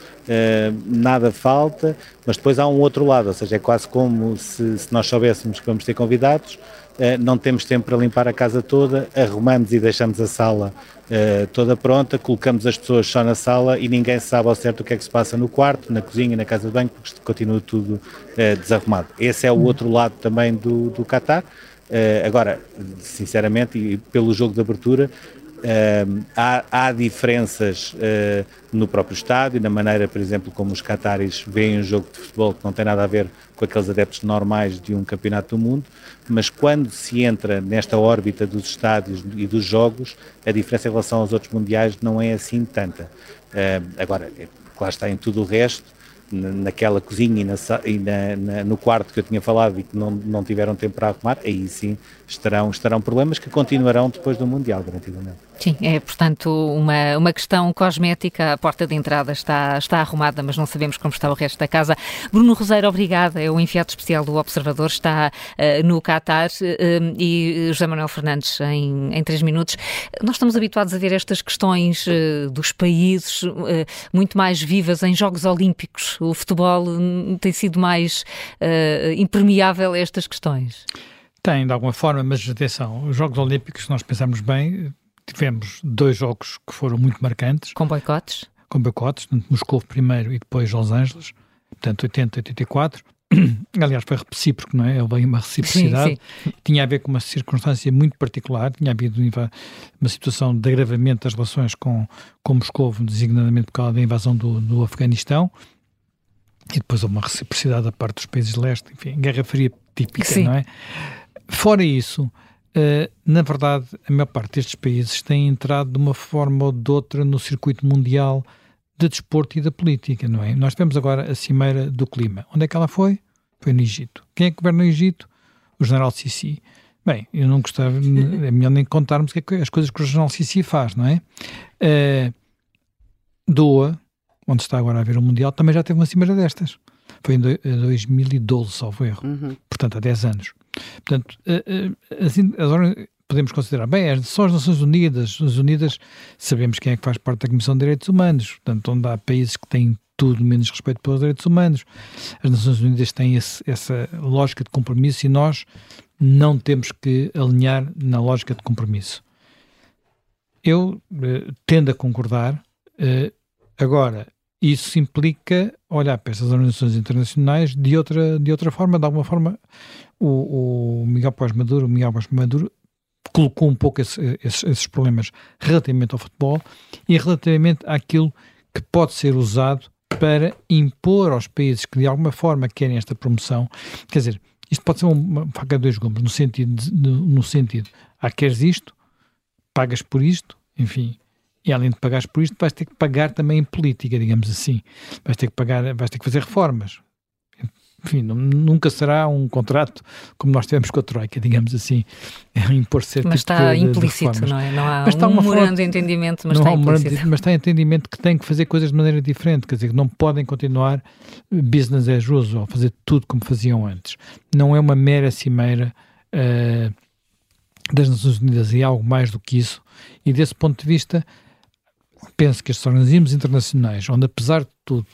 nada falta, mas depois há um outro lado, ou seja, é quase como se, se nós soubéssemos que vamos ter convidados, eh, não temos tempo para limpar a casa toda, arrumamos e deixamos a sala uh, toda pronta, colocamos as pessoas só na sala e ninguém sabe ao certo o que é que se passa no quarto, na cozinha, na casa de banho, porque continua tudo uh, desarrumado. Esse é o outro lado também do, do Qatar. Uh, agora, sinceramente, e pelo jogo de abertura, Uh, há, há, diferenças uh, no próprio estádio, na maneira, por exemplo, como os cataris veem um jogo de futebol que não tem nada a ver com aqueles adeptos normais de um campeonato do mundo, mas quando se entra nesta órbita dos estádios e dos jogos, a diferença em relação aos outros mundiais não é assim tanta. Uh, agora, é, claro está em tudo o resto, naquela cozinha e, na, e na, na, no quarto que eu tinha falado e que não, não tiveram tempo para arrumar, aí sim estarão, estarão problemas que continuarão depois do Mundial, garantidamente. Sim, é portanto uma, uma questão cosmética. A porta de entrada está, está arrumada, mas não sabemos como está o resto da casa. Bruno Roseiro, obrigada. É o enviado especial do Observador, está uh, no Qatar. Uh, e José Manuel Fernandes, em, em três minutos. Nós estamos habituados a ver estas questões uh, dos países muito mais vivas em Jogos Olímpicos. O futebol hum, tem sido mais impermeável a estas questões. Tem, de alguma forma, mas atenção, os Jogos Olímpicos, nós pensamos bem, tivemos dois jogos que foram muito marcantes. Com boicotes? Com boicotes, Moscou primeiro e depois Los Angeles, portanto 80, 84. Aliás, foi recíproco, não é? Houve uma reciprocidade. Sim, sim. Tinha a ver com uma circunstância muito particular. Tinha havido uma situação de agravamento das relações com, com Moscou, designadamente por causa da invasão do, do Afeganistão. E depois houve uma reciprocidade da parte dos países de leste. Enfim, Guerra Fria típica, sim. não é? Fora isso, na verdade, a maior parte destes países tem entrado de uma forma ou de outra no circuito mundial de desporto e da política, não é? Nós tivemos agora a Cimeira do Clima. Onde é que ela foi? Foi no Egito. Quem é que governa o Egito? O general Sisi. Bem, eu não gostava, é melhor nem contarmos é as coisas que o general Sisi faz, não é? Uh, Doa, onde está agora a haver o Mundial, também já teve uma cimeira destas. Foi em 2012, salvo erro. Uhum. Portanto, há 10 anos. Portanto, eh, eh, assim, podemos considerar, bem, são as Nações Unidas, as Nações Unidas sabemos quem é que faz parte da Comissão de Direitos Humanos, portanto, onde há países que têm tudo menos respeito pelos direitos humanos. As Nações Unidas têm esse, essa lógica de compromisso e nós não temos que alinhar na lógica de compromisso. Eu eh, tendo a concordar, eh, agora, isso implica olhar para essas organizações internacionais de outra, de outra forma, de alguma forma o, o Miguel Paz Maduro, o Miguel Paz Maduro colocou um pouco esse, esses, esses, problemas relativamente ao futebol e relativamente àquilo que pode ser usado para impor aos países que de alguma forma querem esta promoção, quer dizer, isto pode ser uma faca de dois gumes, no sentido, de, no sentido, ah, queres isto, pagas por isto, enfim, e além de pagares por isto, vais ter que pagar também em política, digamos assim, vais ter que pagar, vais ter que fazer reformas, enfim, nunca será um contrato como nós tivemos com a Troika, digamos assim, impor certo Mas tipo está de, implícito, de não é? Não há mas está um memorando de entendimento, mas está implícito. mas está entendimento que tem que fazer coisas de maneira diferente, quer dizer, que não podem continuar business as usual, fazer tudo como faziam antes. Não é uma mera cimeira uh, das Nações Unidas, é algo mais do que isso, e desse ponto de vista penso que estes organismos internacionais, onde apesar de tudo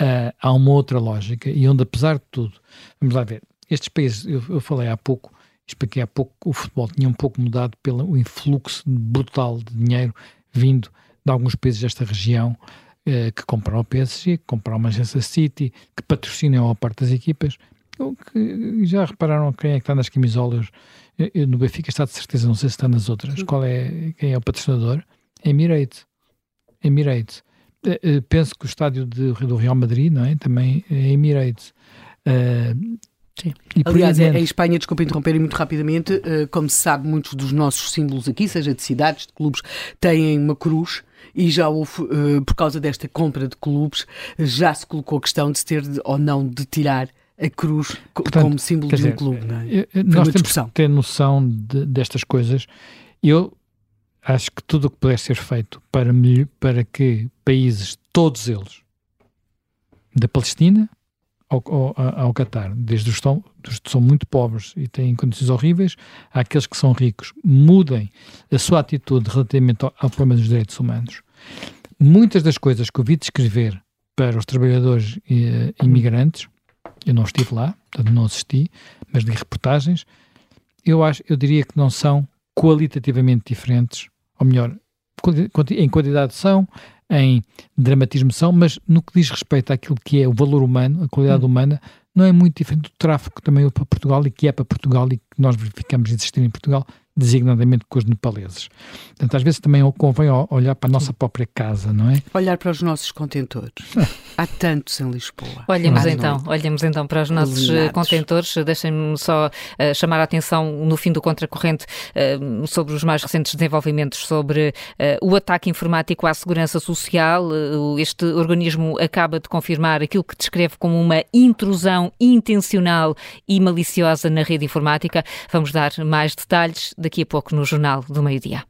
uh, há uma outra lógica e onde, apesar de tudo, vamos lá ver, estes países, eu, eu falei há pouco, expliquei há pouco, o futebol tinha um pouco mudado pelo influxo brutal de dinheiro vindo de alguns países desta região uh, que compram o PSG, que compram o Manchester City, que patrocinam a parte das equipas. Que, já repararam quem é que está nas camisolas? Eu, no Benfica está de certeza, não sei se está nas outras. Qual é, quem é o patrocinador? Emirates. Emirates. Eh, penso que o estádio de, do Real Madrid não é? também é Emirates. Uh, Sim. Aliás, em Espanha, desculpa interromper muito rapidamente, como se sabe, muitos dos nossos símbolos aqui, seja de cidades, de clubes, têm uma cruz e já houve, por causa desta compra de clubes, já se colocou a questão de se ter ou não de tirar a cruz Portanto, como símbolo de um dizer, clube. É? Nós temos discussão. que ter noção de, destas coisas. Eu acho que tudo o que puder ser feito para, para que países, todos eles, da Palestina ao, Qatar, desde os que são muito pobres e têm condições horríveis, àqueles que são ricos, mudem a sua atitude relativamente ao, ao problema dos direitos humanos. Muitas das coisas que ouvi descrever para os trabalhadores eh, imigrantes, eu não estive lá, portanto não assisti, mas de reportagens, eu, acho, eu diria que não são qualitativamente diferentes, ou melhor, em quantidade são, em dramatismo são, mas no que diz respeito àquilo que é o valor humano, a qualidade hum. humana, não é muito diferente do tráfico que também é para Portugal e que é para Portugal e que nós verificamos existir em Portugal, designadamente com os nepaleses. Portanto, às vezes também convém olhar para a nossa própria casa, não é? Olhar para os nossos contentores. Há tantos em Lisboa. Olhemos então, olhemos então para os nossos Alinados. contentores. Deixem-me só uh, chamar a atenção no fim do contracorrente uh, sobre os mais recentes desenvolvimentos sobre uh, o ataque informático à segurança social. este organismo acaba de confirmar aquilo que descreve como uma intrusão intencional e maliciosa na rede informática. Vamos dar mais detalhes daqui a pouco no Jornal do Meio-Dia.